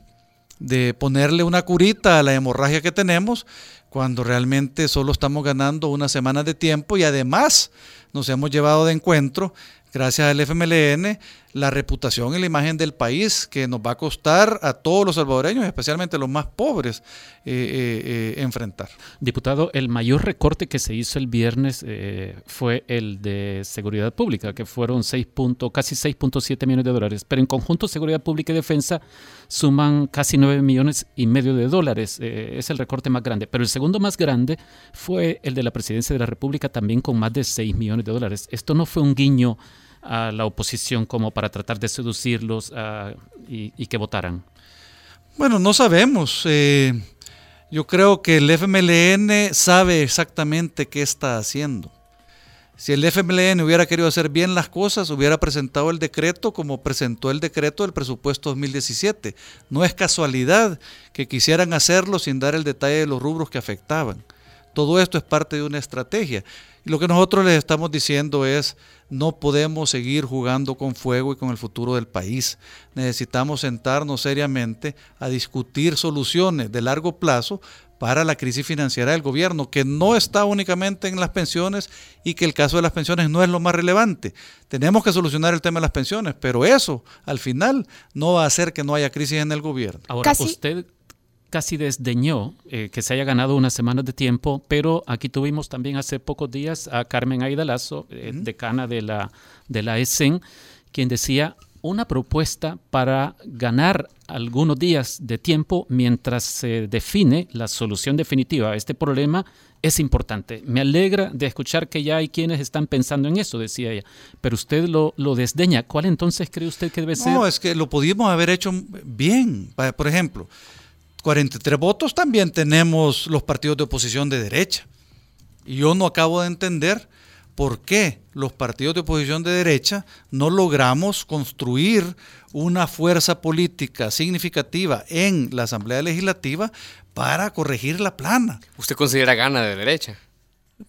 de ponerle una curita a la hemorragia que tenemos cuando realmente solo estamos ganando una semana de tiempo y además nos hemos llevado de encuentro gracias al FMLN, la reputación y la imagen del país que nos va a costar a todos los salvadoreños, especialmente los más pobres, eh, eh, eh, enfrentar. Diputado, el mayor recorte que se hizo el viernes fue el de seguridad pública, que fueron 6 casi 6.7 millones de dólares, pero en conjunto seguridad pública y defensa suman casi 9 millones y medio de dólares. es el recorte más grande, pero el segundo más grande fue el de la presidencia de la República, también con más de 6 millones de dólares. Esto no fue un guiño a la oposición como para tratar de seducirlos ah, y, que votaran? Bueno, no sabemos. Eh, yo creo que el FMLN sabe exactamente qué está haciendo. Si el FMLN hubiera querido hacer bien las cosas, hubiera presentado el decreto como presentó el decreto del presupuesto 2017. No es casualidad que quisieran hacerlo sin dar el detalle de los rubros que afectaban. Todo esto es parte de una estrategia. Y lo que nosotros les estamos diciendo es, no podemos seguir jugando con fuego y con el futuro del país. Necesitamos sentarnos seriamente a discutir soluciones de largo plazo para la crisis financiera del gobierno, que no está únicamente en las pensiones y que el caso de las pensiones no es lo más relevante. Tenemos que solucionar el tema de las pensiones, pero eso al final no va a hacer que no haya crisis en el gobierno. Ahora, usted casi desdeñó eh, que se haya ganado unas semanas de tiempo, pero aquí tuvimos también hace pocos días a Carmen Aida Lazo, eh, decana de la, de la ESEN, quien decía una propuesta para ganar algunos días de tiempo mientras se define la solución definitiva a este problema es importante. Me alegra de escuchar que ya hay quienes están pensando en eso, decía ella, pero usted lo, lo desdeña. ¿Cuál entonces cree usted que debe ser? No, es que lo pudimos haber hecho bien. Por ejemplo, 43 votos también tenemos los partidos de oposición de derecha. Y yo no acabo de entender por qué los partidos de oposición de derecha no logramos construir una fuerza política significativa en la Asamblea Legislativa para corregir la plana. ¿Usted considera gana de derecha?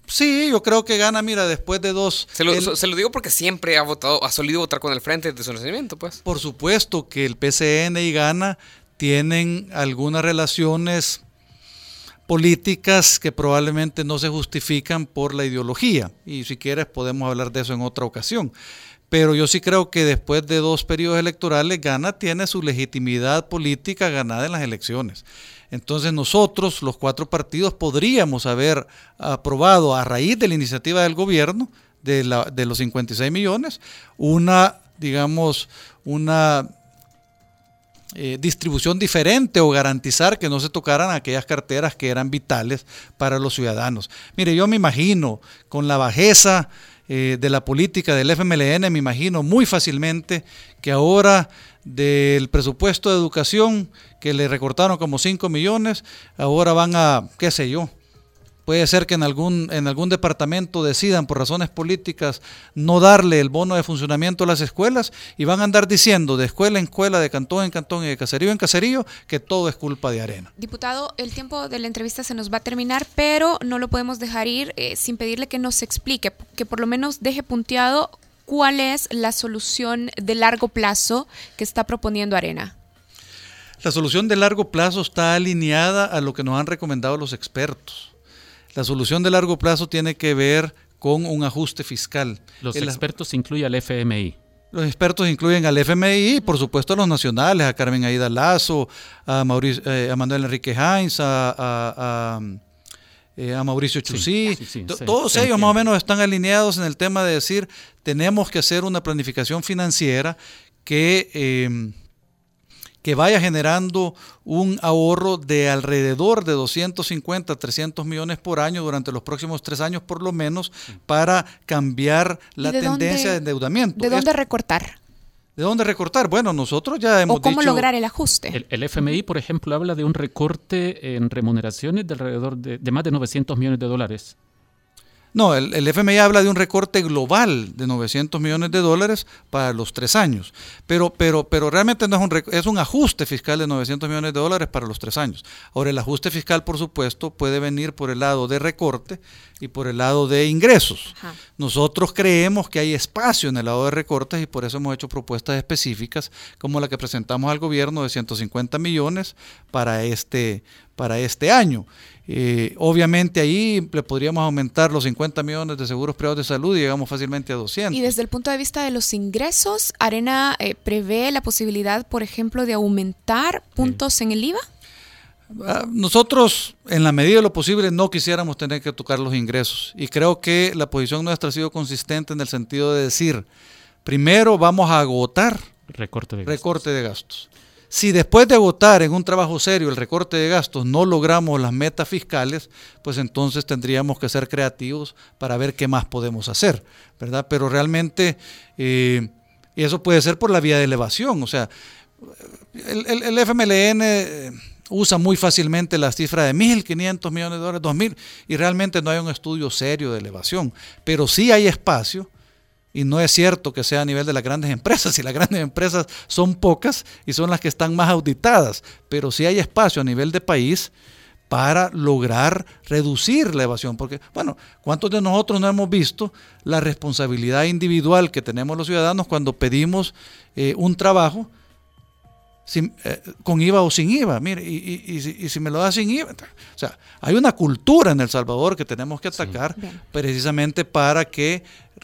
Sí, yo creo que gana, mira, después de dos... Se lo, digo porque siempre ha votado, ha solido votar con el frente de su nacimiento, pues. Por supuesto que el PCN y gana tienen algunas relaciones políticas que probablemente no se justifican por la ideología. Y si quieres podemos hablar de eso en otra ocasión. Pero yo sí creo que después de dos periodos electorales, Gana tiene su legitimidad política ganada en las elecciones. Entonces nosotros, los cuatro partidos, podríamos haber aprobado a raíz de la iniciativa del gobierno de, la, de los 56 millones, una, digamos, una eh, distribución diferente o garantizar que no se tocaran aquellas carteras que eran vitales para los ciudadanos. Mire, yo me imagino con la bajeza eh, de la política del FMLN, me imagino muy fácilmente que ahora del presupuesto de educación que le recortaron como 5 millones, ahora van a, qué sé yo, Puede ser que en algún, en algún departamento decidan por razones políticas no darle el bono de funcionamiento a las escuelas y van a andar diciendo de escuela en escuela, de cantón en cantón y de caserío en caserío que todo es culpa de arena. Diputado, el tiempo de la entrevista se nos va a terminar, pero no lo podemos dejar ir eh, sin pedirle que nos explique, que por lo menos deje punteado cuál es la solución de largo plazo que está proponiendo Arena. La solución de largo plazo está alineada a lo que nos han recomendado los expertos. La solución de largo plazo tiene que ver con un ajuste fiscal. Los expertos incluyen al FMI. Los expertos incluyen al FMI y por supuesto a los nacionales, a Carmen Aida Lazo, a, Mauricio, eh, a Manuel Enrique Heinz, a, eh, Mauricio Chusí. todos ellos más o menos están alineados en el tema de decir tenemos que hacer una planificación financiera que eh, que vaya generando un ahorro de alrededor de 250, 300 millones por año durante los próximos tres años por lo menos para cambiar la tendencia de endeudamiento. ¿De dónde recortar? ¿De dónde recortar? Bueno, nosotros ya hemos ¿O cómo lograr el ajuste? El, el, FMI, por ejemplo, habla de un recorte en remuneraciones de alrededor de, de más de 900 millones de dólares. No, el, FMI habla de un recorte global de 900 millones de dólares para los tres años, pero, pero, pero realmente no es un, es un ajuste fiscal de 900 millones de dólares para los tres años. Ahora, el ajuste fiscal, por supuesto, puede venir por el lado de recorte y por el lado de ingresos. Nosotros creemos que hay espacio en el lado de recortes y por eso hemos hecho propuestas específicas como la que presentamos al gobierno de 150 millones para este, para este año. Eh, obviamente ahí le podríamos aumentar los 50 millones de seguros privados de salud y llegamos fácilmente a 200. Y desde el punto de vista de los ingresos, Arena eh, prevé la posibilidad, por ejemplo, de aumentar puntos en el IVA. Ah, nosotros, en la medida de lo posible, no quisiéramos tener que tocar los ingresos. Y creo que la posición nuestra ha sido consistente en el sentido de decir, primero vamos a agotar recorte de recorte De gastos. Si después de votar en un trabajo serio el recorte de gastos no logramos las metas fiscales, pues entonces tendríamos que ser creativos para ver qué más podemos hacer, ¿verdad? Pero realmente eh, eso puede ser por la vía de elevación, o sea, el, FMLN usa muy fácilmente la cifra de 1.500 millones de dólares, 2.000, y realmente no hay un estudio serio de elevación. Pero sí hay espacio, y no es cierto que sea a nivel de las grandes empresas, y las grandes empresas son pocas y son las que están más auditadas, pero sí hay espacio a nivel de país para lograr reducir la evasión. Porque, bueno, ¿cuántos de nosotros no hemos visto la responsabilidad individual que tenemos los ciudadanos cuando pedimos eh, un trabajo? Eh, con IVA o sin IVA, mire, y, si me lo da sin IVA. O sea, hay una cultura en El Salvador que tenemos que atacar precisamente para que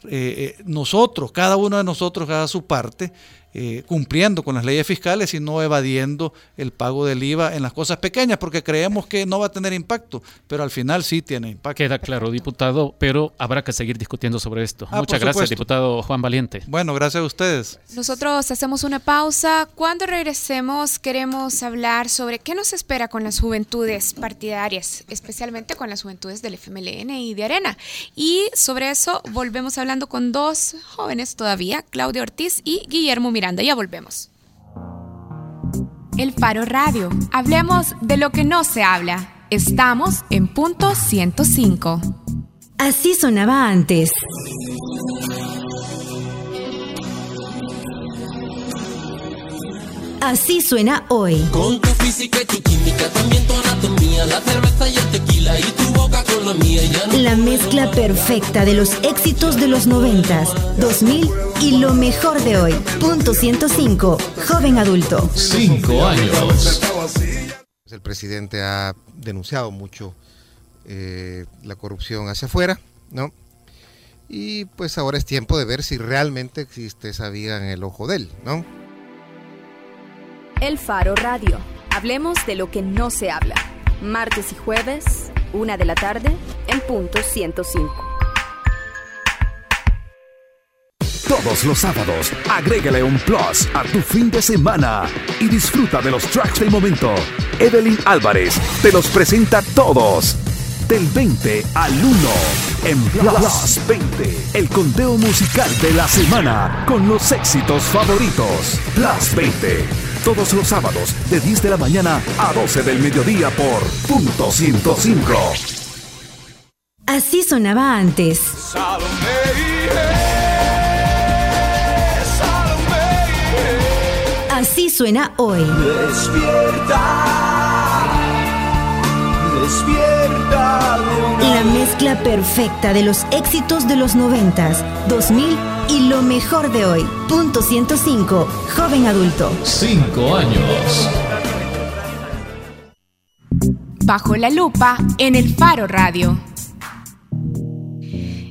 eh, nosotros, cada uno de nosotros haga su parte eh, cumpliendo con las leyes fiscales y no evadiendo el pago del IVA en las cosas pequeñas, porque creemos que no va a tener impacto, pero al final sí tiene impacto. Queda claro, diputado, pero habrá que seguir discutiendo sobre esto. Ah, Muchas gracias, diputado Juan Valiente. Bueno, gracias a ustedes. Nosotros hacemos una pausa. Cuando regresemos queremos hablar sobre qué nos espera con las juventudes partidarias, especialmente con las juventudes del FMLN y de Arena. Y sobre eso volvemos hablando con dos jóvenes todavía, Claudia Ortiz y Guillermo Miranda. Ya volvemos. El Faro Radio. Hablemos de lo que no se habla. Estamos en punto 105. Así sonaba antes. Así suena hoy. Con tu física y tu química, también tu anatomía, la cerveza y el tequila y tu boca con la mía. Ya no la mezcla perfecta de los éxitos de los noventas, 2000 y lo mejor de hoy. Punto 105, joven adulto. Cinco años. El presidente ha denunciado mucho eh, la corrupción hacia afuera, ¿no? Y pues ahora es tiempo de ver si realmente existe esa viga en el ojo de él, ¿no? El Faro Radio. Hablemos de lo que no se habla. Martes y jueves, una de la tarde, en punto 105. Todos los sábados, agrégale un plus a tu fin de semana y disfruta de los tracks del momento. Evelyn Álvarez te los presenta todos. Del 20 al 1 en Plus 20, el conteo musical de la semana con los éxitos favoritos. Plus 20 todos los sábados de 10 de la mañana a 12 del mediodía por punto 105. Así sonaba antes. Así suena hoy. Despierta. Despierta. La mezcla perfecta de los éxitos de los 90, 2000 y lo mejor de hoy. Punto 105, joven adulto. Cinco años. Bajo la lupa en el Faro Radio.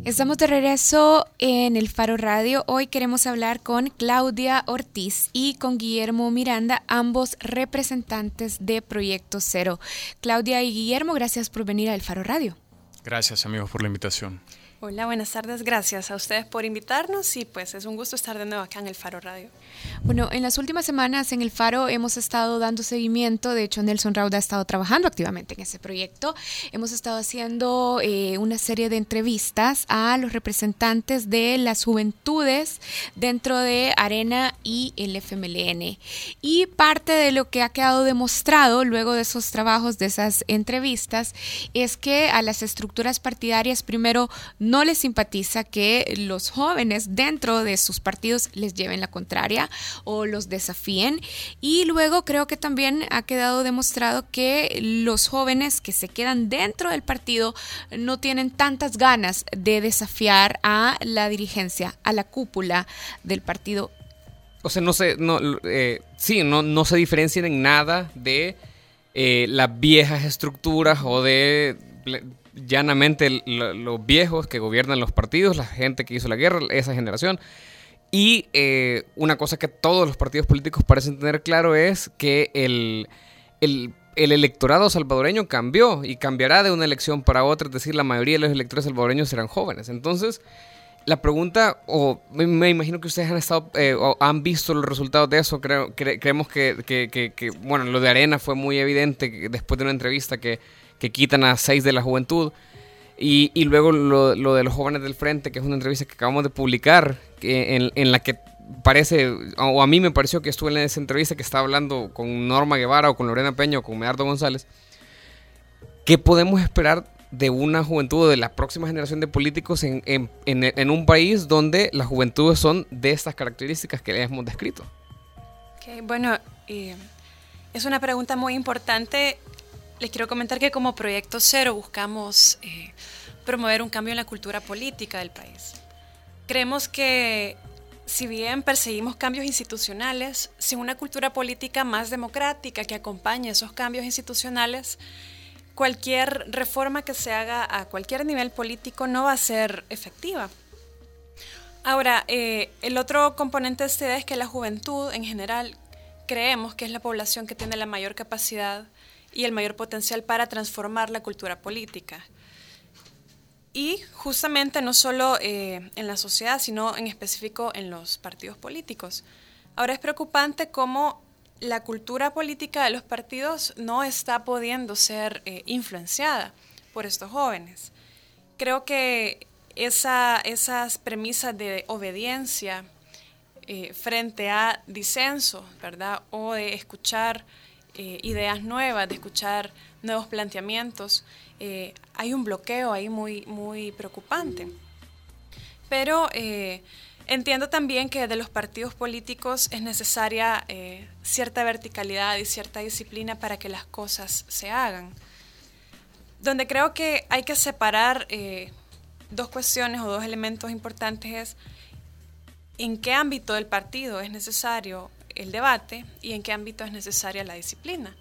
Estamos de regreso en el Faro Radio. Hoy queremos hablar con Claudia Ortiz y con Guillermo Miranda, ambos representantes de Proyecto Cero. Claudia y Guillermo, gracias por venir al Faro Radio. Gracias amigos por la invitación. Hola, buenas tardes. Gracias a ustedes por invitarnos y pues es un gusto estar de nuevo acá en el Faro Radio. Bueno, en las últimas semanas en el Faro hemos estado dando seguimiento, de hecho Nelson Rauda ha estado trabajando activamente en ese proyecto. Hemos estado haciendo eh, una serie de entrevistas a los representantes de las juventudes dentro de Arena y el FMLN. Y parte de lo que ha quedado demostrado luego de esos trabajos, de esas entrevistas, es que a las estructuras partidarias primero no no les simpatiza que los jóvenes dentro de sus partidos les lleven la contraria o los desafíen. Y luego creo que también ha quedado demostrado que los jóvenes que se quedan dentro del partido no tienen tantas ganas de desafiar a la dirigencia, a la cúpula del partido. O sea, no se, no, eh, sí, no, no se diferencian en nada de eh, las viejas estructuras o de llanamente los viejos que gobiernan los partidos, la gente que hizo la guerra, esa generación. Y eh, una cosa que todos los partidos políticos parecen tener claro es que el, el, electorado salvadoreño cambió y cambiará de una elección para otra, es decir, la mayoría de los electores salvadoreños serán jóvenes. Entonces, la pregunta, o me, imagino que ustedes han estado eh, o han visto los resultados de eso, creo, creemos que, que, que, bueno, lo de Arena fue muy evidente después de una entrevista que que quitan a seis de la juventud. Y, luego lo, de los jóvenes del frente, que es una entrevista que acabamos de publicar, que en, la que parece, o a mí me pareció que estuve en esa entrevista que estaba hablando con Norma Guevara o con Lorena Peña o con Medardo González, ¿qué podemos esperar de una juventud, de la próxima generación de políticos en, en, un país donde las juventudes son de estas características que les hemos descrito? bueno, eh, es una pregunta muy importante. Les quiero comentar que como Proyecto Cero buscamos eh, promover un cambio en la cultura política del país. Creemos que si bien perseguimos cambios institucionales, sin una cultura política más democrática que acompañe esos cambios institucionales, cualquier reforma que se haga a cualquier nivel político no va a ser efectiva. Ahora, eh, el otro componente de esta es que la juventud en general creemos que es la población que tiene la mayor capacidad y el mayor potencial para transformar la cultura política. Y justamente no solo eh, en la sociedad, sino en específico en los partidos políticos. Ahora es preocupante cómo la cultura política de los partidos no está pudiendo ser eh, influenciada por estos jóvenes. Creo que esa, esas premisas de obediencia eh, frente a disenso, ¿verdad? O de escuchar ideas nuevas, de escuchar nuevos planteamientos, eh, hay un bloqueo ahí muy, muy preocupante. Pero eh, entiendo también que de los partidos políticos es necesaria eh, cierta verticalidad y cierta disciplina para que las cosas se hagan. Donde creo que hay que separar dos cuestiones o dos elementos importantes es en qué ámbito del partido es necesario el debate y en qué ámbito es necesaria la disciplina.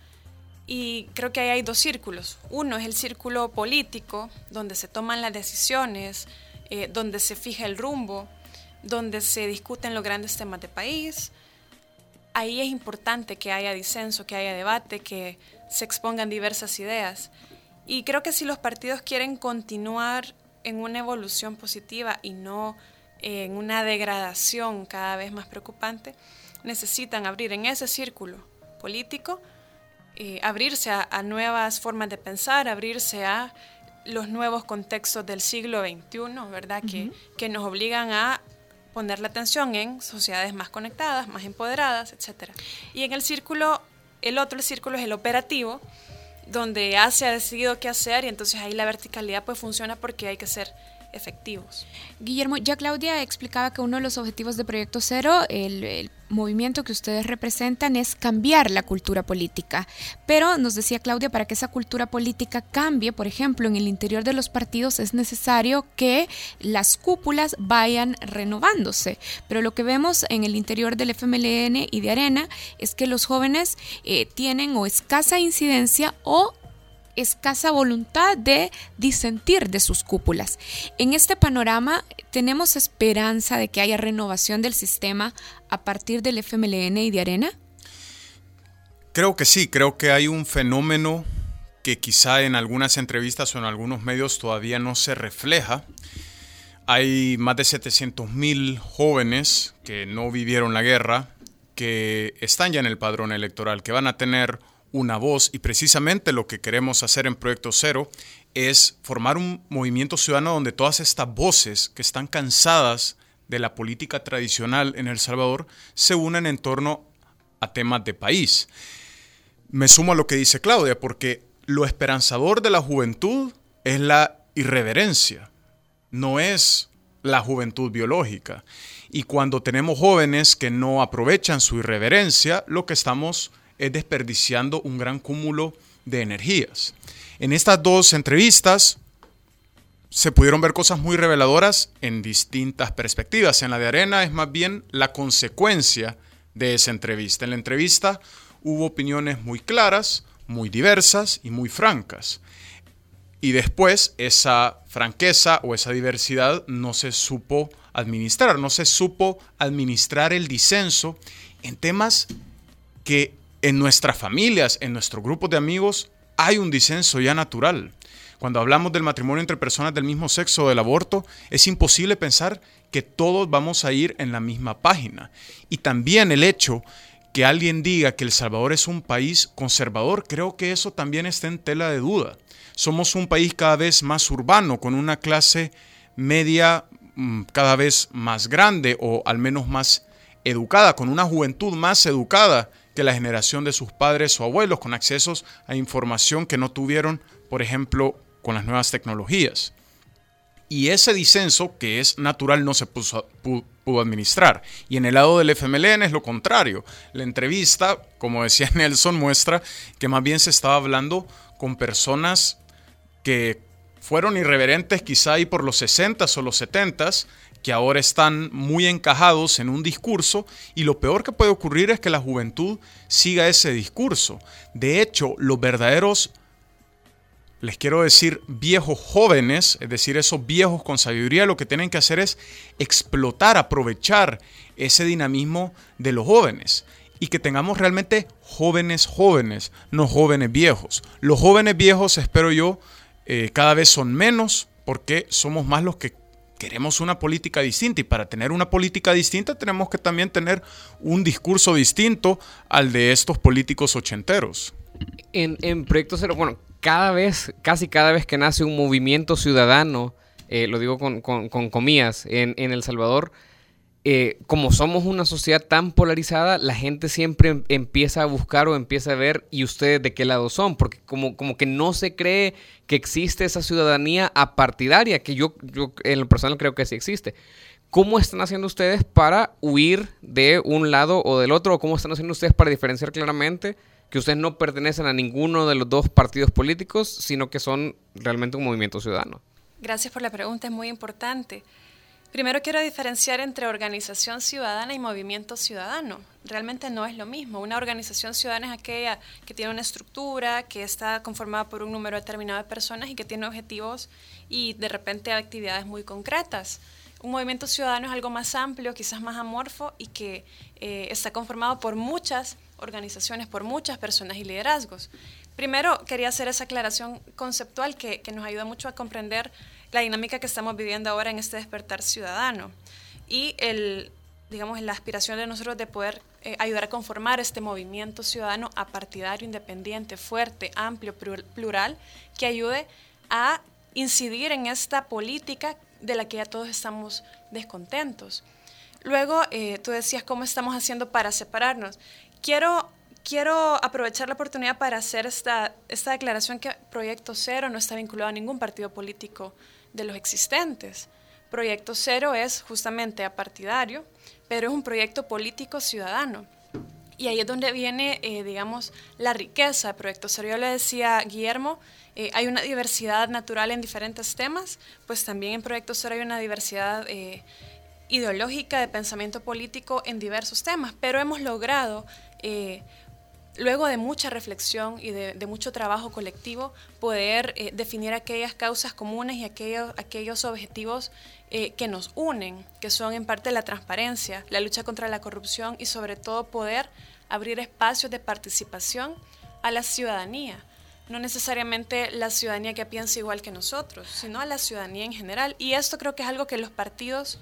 Y creo que ahí hay dos círculos. Uno es el círculo político, donde se toman las decisiones, eh, donde se fija el rumbo, donde se discuten los grandes temas de país. Ahí es importante que haya disenso, que haya debate, que se expongan diversas ideas. Y creo que si los partidos quieren continuar en una evolución positiva y no en una degradación cada vez más preocupante, necesitan abrir en ese círculo político eh, abrirse a, nuevas formas de pensar, abrirse a los nuevos contextos del siglo XXI, ¿verdad? que, que nos obligan a poner la atención en sociedades más conectadas, más empoderadas, etc. Y en el círculo, el otro círculo es el operativo, donde ya se ha decidido qué hacer y entonces ahí la verticalidad pues funciona porque hay que ser efectivos. Guillermo, ya Claudia explicaba que uno de los objetivos de Proyecto Cero, el, movimiento que ustedes representan, es cambiar la cultura política. Pero nos decía Claudia, para que esa cultura política cambie, por ejemplo, en el interior de los partidos es necesario que las cúpulas vayan renovándose. Pero lo que vemos en el interior del FMLN y de Arena es que los jóvenes eh, tienen o escasa incidencia o escasa voluntad de disentir de sus cúpulas. En este panorama, ¿tenemos esperanza de que haya renovación del sistema a partir del FMLN y de Arena? Creo que sí, creo que hay un fenómeno que quizá en algunas entrevistas o en algunos medios todavía no se refleja. Hay más de 700 mil jóvenes que no vivieron la guerra, que están ya en el padrón electoral, que van a tener una voz y precisamente lo que queremos hacer en Proyecto Cero es formar un movimiento ciudadano donde todas estas voces que están cansadas de la política tradicional en El Salvador se unen en torno a temas de país. Me sumo a lo que dice Claudia, porque lo esperanzador de la juventud es la irreverencia, no es la juventud biológica. Y cuando tenemos jóvenes que no aprovechan su irreverencia, lo que estamos es desperdiciando un gran cúmulo de energías. En estas dos entrevistas se pudieron ver cosas muy reveladoras en distintas perspectivas. En la de Arena es más bien la consecuencia de esa entrevista. En la entrevista hubo opiniones muy claras, muy diversas y muy francas. Y después esa franqueza o esa diversidad no se supo administrar, no se supo administrar el disenso en temas que en nuestras familias, en nuestro grupo de amigos, hay un disenso ya natural. Cuando hablamos del matrimonio entre personas del mismo sexo o del aborto, es imposible pensar que todos vamos a ir en la misma página. Y también el hecho que alguien diga que El Salvador es un país conservador, creo que eso también está en tela de duda. Somos un país cada vez más urbano, con una clase media mm, cada vez más grande o al menos más educada, con una juventud más educada que la generación de sus padres o abuelos, con accesos a información que no tuvieron, por ejemplo, con las nuevas tecnologías. Y ese disenso, que es natural, no se pudo, administrar. Y en el lado del FMLN es lo contrario. La entrevista, como decía Nelson, muestra que más bien se estaba hablando con personas que fueron irreverentes quizá ahí por los 60s o los 70s, que ahora están muy encajados en un discurso y lo peor que puede ocurrir es que la juventud siga ese discurso. De hecho, los verdaderos, les quiero decir, viejos jóvenes, es decir, esos viejos con sabiduría, lo que tienen que hacer es explotar, aprovechar ese dinamismo de los jóvenes y que tengamos realmente jóvenes jóvenes, no jóvenes viejos. Los jóvenes viejos, espero yo, eh, cada vez son menos porque somos más los que queremos una política distinta y para tener una política distinta tenemos que también tener un discurso distinto al de estos políticos ochenteros. En, en Proyecto Cero, bueno, cada vez, casi cada vez que nace un movimiento ciudadano, eh, lo digo con, con, comillas, en, en El Salvador, eh, como somos una sociedad tan polarizada, la gente siempre em, empieza a buscar o empieza a ver y ustedes de qué lado son, porque como, como que no se cree que existe esa ciudadanía apartidaria, que yo, yo en lo personal creo que sí existe. ¿Cómo están haciendo ustedes para huir de un lado o del otro? ¿O cómo están haciendo ustedes para diferenciar claramente que ustedes no pertenecen a ninguno de los dos partidos políticos, sino que son realmente un movimiento ciudadano? Gracias por la pregunta, es muy importante. Primero quiero diferenciar entre organización ciudadana y movimiento ciudadano. Realmente no es lo mismo. Una organización ciudadana es aquella que tiene una estructura, que está conformada por un número determinado de personas y que tiene objetivos y de repente actividades muy concretas. Un movimiento ciudadano es algo más amplio, quizás más amorfo y que eh, está conformado por muchas organizaciones, por muchas personas y liderazgos. Primero, quería hacer esa aclaración conceptual que, que nos ayuda mucho a comprender la dinámica que estamos viviendo ahora en este despertar ciudadano y el, digamos, la aspiración de nosotros de poder eh, ayudar a conformar este movimiento ciudadano apartidario, independiente, fuerte, amplio, plural, que ayude a incidir en esta política de la que ya todos estamos descontentos. Luego, eh, tú decías cómo estamos haciendo para separarnos. Quiero, quiero aprovechar la oportunidad para hacer esta, esta declaración que Proyecto Cero no está vinculado a ningún partido político de los existentes. Proyecto Cero es justamente apartidario, pero es un proyecto político ciudadano. Y ahí es donde viene, eh, digamos, la riqueza de Proyecto Cero. Yo le decía a Guillermo, eh, hay una diversidad natural en diferentes temas, pues también en Proyecto Cero hay una diversidad eh, ideológica de pensamiento político en diversos temas, pero hemos logrado luego de mucha reflexión y de, mucho trabajo colectivo, poder eh, definir aquellas causas comunes y aquellos, aquellos objetivos eh, que nos unen, que son en parte la transparencia, la lucha contra la corrupción y sobre todo poder abrir espacios de participación a la ciudadanía. No necesariamente la ciudadanía que piensa igual que nosotros, sino a la ciudadanía en general. Y esto creo que es algo que los partidos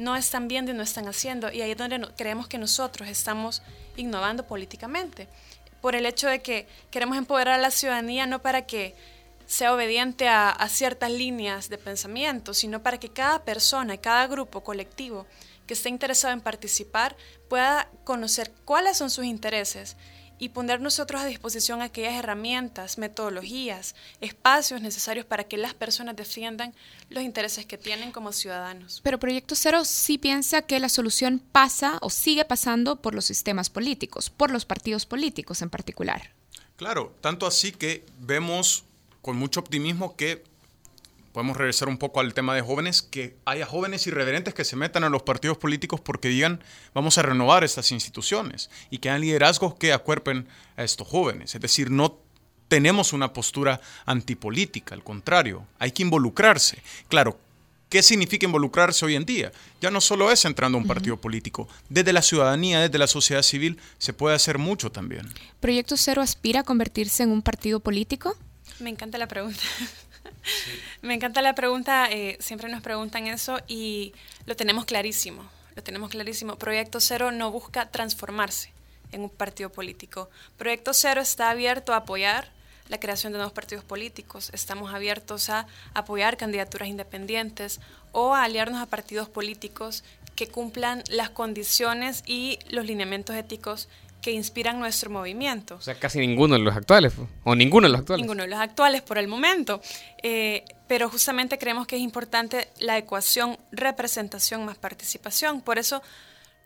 no están viendo y no están haciendo. Y ahí es donde creemos que nosotros estamos innovando políticamente. Por el hecho de que queremos empoderar a la ciudadanía no para que sea obediente a, ciertas líneas de pensamiento, sino para que cada persona, cada grupo colectivo que esté interesado en participar pueda conocer cuáles son sus intereses y poner nosotros a disposición aquellas herramientas, metodologías, espacios necesarios para que las personas defiendan los intereses que tienen como ciudadanos. Pero Proyecto Cero sí piensa que la solución pasa o sigue pasando por los sistemas políticos, por los partidos políticos en particular. Claro, tanto así que vemos con mucho optimismo que podemos regresar un poco al tema de jóvenes, que haya jóvenes irreverentes que se metan a los partidos políticos porque digan, vamos a renovar estas instituciones y que hayan liderazgos que acuerpen a estos jóvenes. Es decir, no tenemos una postura antipolítica, al contrario, hay que involucrarse. Claro, ¿qué significa involucrarse hoy en día? Ya no solo es entrando a un partido político, desde la ciudadanía, desde la sociedad civil, se puede hacer mucho también. ¿Proyecto Cero aspira a convertirse en un partido político? Me encanta la pregunta. Me encanta la pregunta, eh, siempre nos preguntan eso y lo tenemos clarísimo, lo tenemos clarísimo. Proyecto Cero no busca transformarse en un partido político. Proyecto Cero está abierto a apoyar la creación de nuevos partidos políticos. Estamos abiertos a apoyar candidaturas independientes o a aliarnos a partidos políticos que cumplan las condiciones y los lineamientos éticos que inspiran nuestro movimiento. O sea, casi ninguno de los actuales, o ninguno de los actuales. Ninguno de los actuales por el momento. Eh, pero justamente creemos que es importante la ecuación representación más participación. Por eso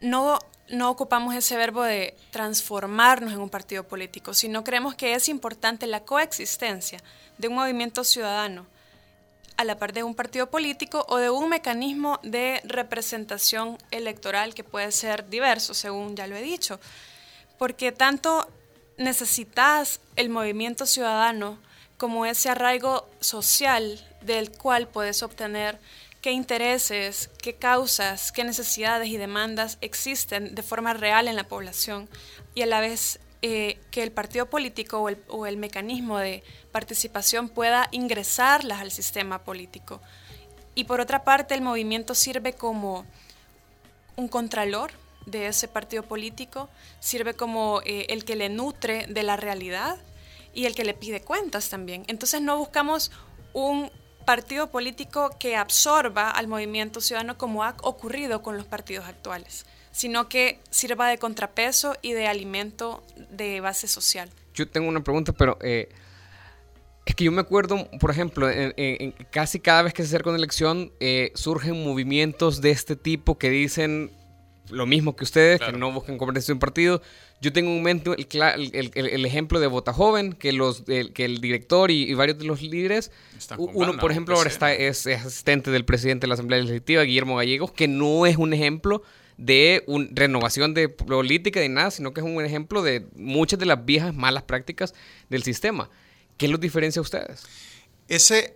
no no ocupamos ese verbo de transformarnos en un partido político, sino creemos que es importante la coexistencia de un movimiento ciudadano a la par de un partido político o de un mecanismo de representación electoral que puede ser diverso, según ya lo he dicho. Porque tanto necesitas el movimiento ciudadano como ese arraigo social del cual puedes obtener qué intereses, qué causas, qué necesidades y demandas existen de forma real en la población y a la vez eh, que el partido político o el, mecanismo de participación pueda ingresarlas al sistema político. Y por otra parte, el movimiento sirve como un contralor de ese partido político, sirve como eh, el que le nutre de la realidad y el que le pide cuentas también. Entonces no buscamos un partido político que absorba al movimiento ciudadano como ha ocurrido con los partidos actuales, sino que sirva de contrapeso y de alimento de base social. Yo tengo una pregunta, pero eh, es que yo me acuerdo, por ejemplo, en, casi cada vez que se acerca una elección eh, surgen movimientos de este tipo que dicen lo mismo que ustedes, que no buscan convertirse en partido. Yo tengo un momento el, el, ejemplo de Bota Joven, que, los, que el director y, varios de los líderes, uno por ejemplo ahora está, es, asistente del presidente de la Asamblea Legislativa, Guillermo Gallegos, que no es un ejemplo de una renovación de política de nada, sino que es un ejemplo de muchas de las viejas malas prácticas del sistema. ¿Qué los diferencia a ustedes? Ese,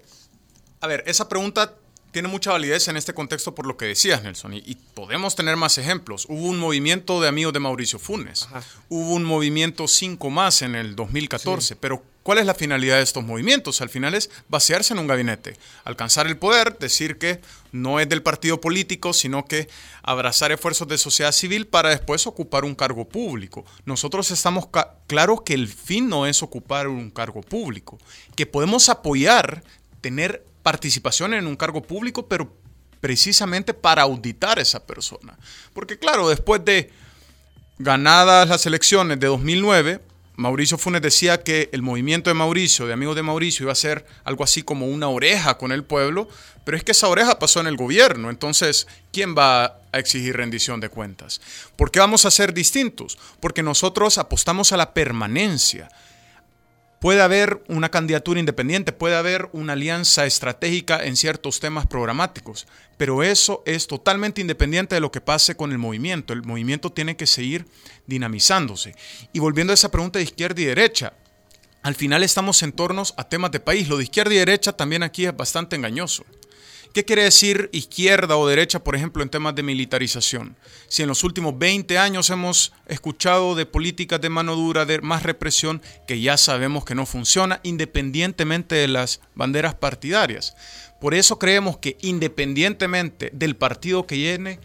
a ver, esa pregunta tiene mucha validez en este contexto por lo que decías, Nelson, y, podemos tener más ejemplos. Hubo un movimiento de amigos de Mauricio Funes, hubo un movimiento 5 más en el 2014, pero ¿cuál es la finalidad de estos movimientos? Al final es vaciarse en un gabinete, alcanzar el poder, decir que no es del partido político, sino que abrazar esfuerzos de sociedad civil para después ocupar un cargo público. Nosotros estamos claros que el fin no es ocupar un cargo público, que podemos apoyar tener participación en un cargo público, pero precisamente para auditar a esa persona. Porque claro, después de ganadas las elecciones de 2009, Mauricio Funes decía que el movimiento de Mauricio, de amigos de Mauricio, iba a ser algo así como una oreja con el pueblo, pero es que esa oreja pasó en el gobierno, entonces, ¿quién va a exigir rendición de cuentas? ¿Por qué vamos a ser distintos? Porque nosotros apostamos a la permanencia. Puede haber una candidatura independiente, puede haber una alianza estratégica en ciertos temas programáticos, pero eso es totalmente independiente de lo que pase con el movimiento. El movimiento tiene que seguir dinamizándose. Y volviendo a esa pregunta de izquierda y derecha, al final estamos en torno a temas de país. Lo de izquierda y derecha también aquí es bastante engañoso. ¿Qué quiere decir izquierda o derecha, por ejemplo, en temas de militarización? Si en los últimos 20 años hemos escuchado de políticas de mano dura, de más represión, que ya sabemos que no funciona, independientemente de las banderas partidarias. Por eso creemos que independientemente del partido que viene,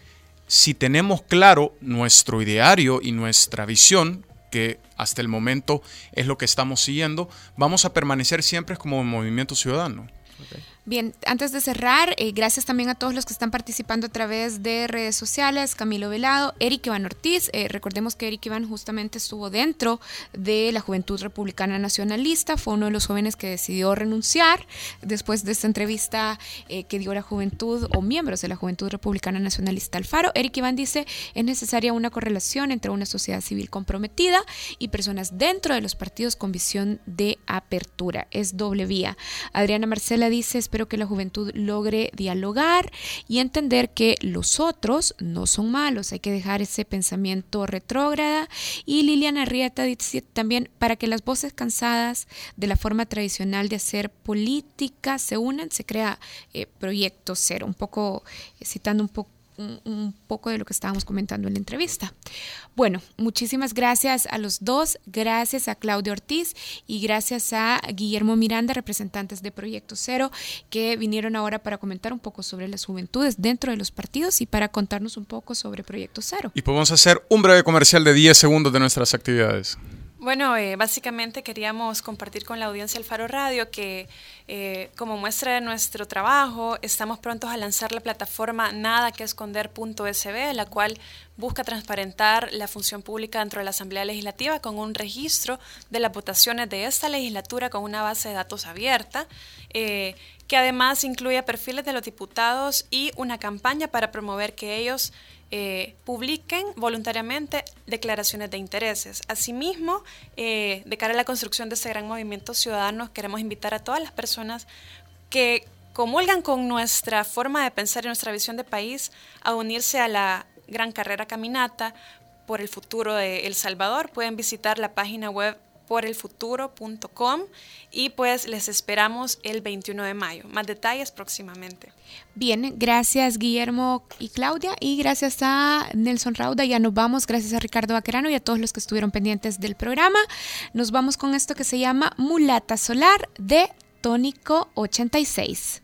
si tenemos claro nuestro ideario y nuestra visión, que hasta el momento es lo que estamos siguiendo, vamos a permanecer siempre como un movimiento ciudadano. Bien, antes de cerrar, eh, gracias también a todos los que están participando a través de redes sociales, Camilo Velado, Eric Iván Ortiz, eh, recordemos que Eric Iván justamente estuvo dentro de la Juventud Republicana Nacionalista, fue uno de los jóvenes que decidió renunciar después de esta entrevista eh, que dio la Juventud o miembros de la Juventud Republicana Nacionalista Alfaro. Eric Iván dice, es necesaria una correlación entre una sociedad civil comprometida y personas dentro de los partidos con visión de apertura, es doble vía. Adriana Marcela dice, espero que la juventud logre dialogar y entender que los otros no son malos, hay que dejar ese pensamiento retrógrada. Y Liliana Rieta dice también, para que las voces cansadas de la forma tradicional de hacer política se unan, se crea eh, Proyecto Cero, un poco, eh, citando un poco un, poco de lo que estábamos comentando en la entrevista. Bueno, muchísimas gracias a los dos, gracias a Claudio Ortiz y gracias a Guillermo Miranda, representantes de Proyecto Cero, que vinieron ahora para comentar un poco sobre las juventudes dentro de los partidos y para contarnos un poco sobre Proyecto Cero. Y podemos hacer un breve comercial de 10 segundos de nuestras actividades. Bueno, eh, básicamente queríamos compartir con la audiencia del Faro Radio que eh, como muestra de nuestro trabajo estamos prontos a lanzar la plataforma nada que esconder.sb, la cual busca transparentar la función pública dentro de la Asamblea Legislativa con un registro de las votaciones de esta legislatura con una base de datos abierta. Eh, que además incluye perfiles de los diputados y una campaña para promover que ellos eh, publiquen voluntariamente declaraciones de intereses. Asimismo, eh, de cara a la construcción de este gran movimiento ciudadano, queremos invitar a todas las personas que comulgan con nuestra forma de pensar y nuestra visión de país a unirse a la gran carrera caminata por el futuro de El Salvador. Pueden visitar la página web porelfuturo.com y pues les esperamos el 21 de mayo. Más detalles próximamente. Bien, gracias Guillermo y Claudia y gracias a Nelson Rauda. Ya nos vamos, gracias a Ricardo Vaquerano y a todos los que estuvieron pendientes del programa. Nos vamos con esto que se llama Mulata Solar de Tónico 86.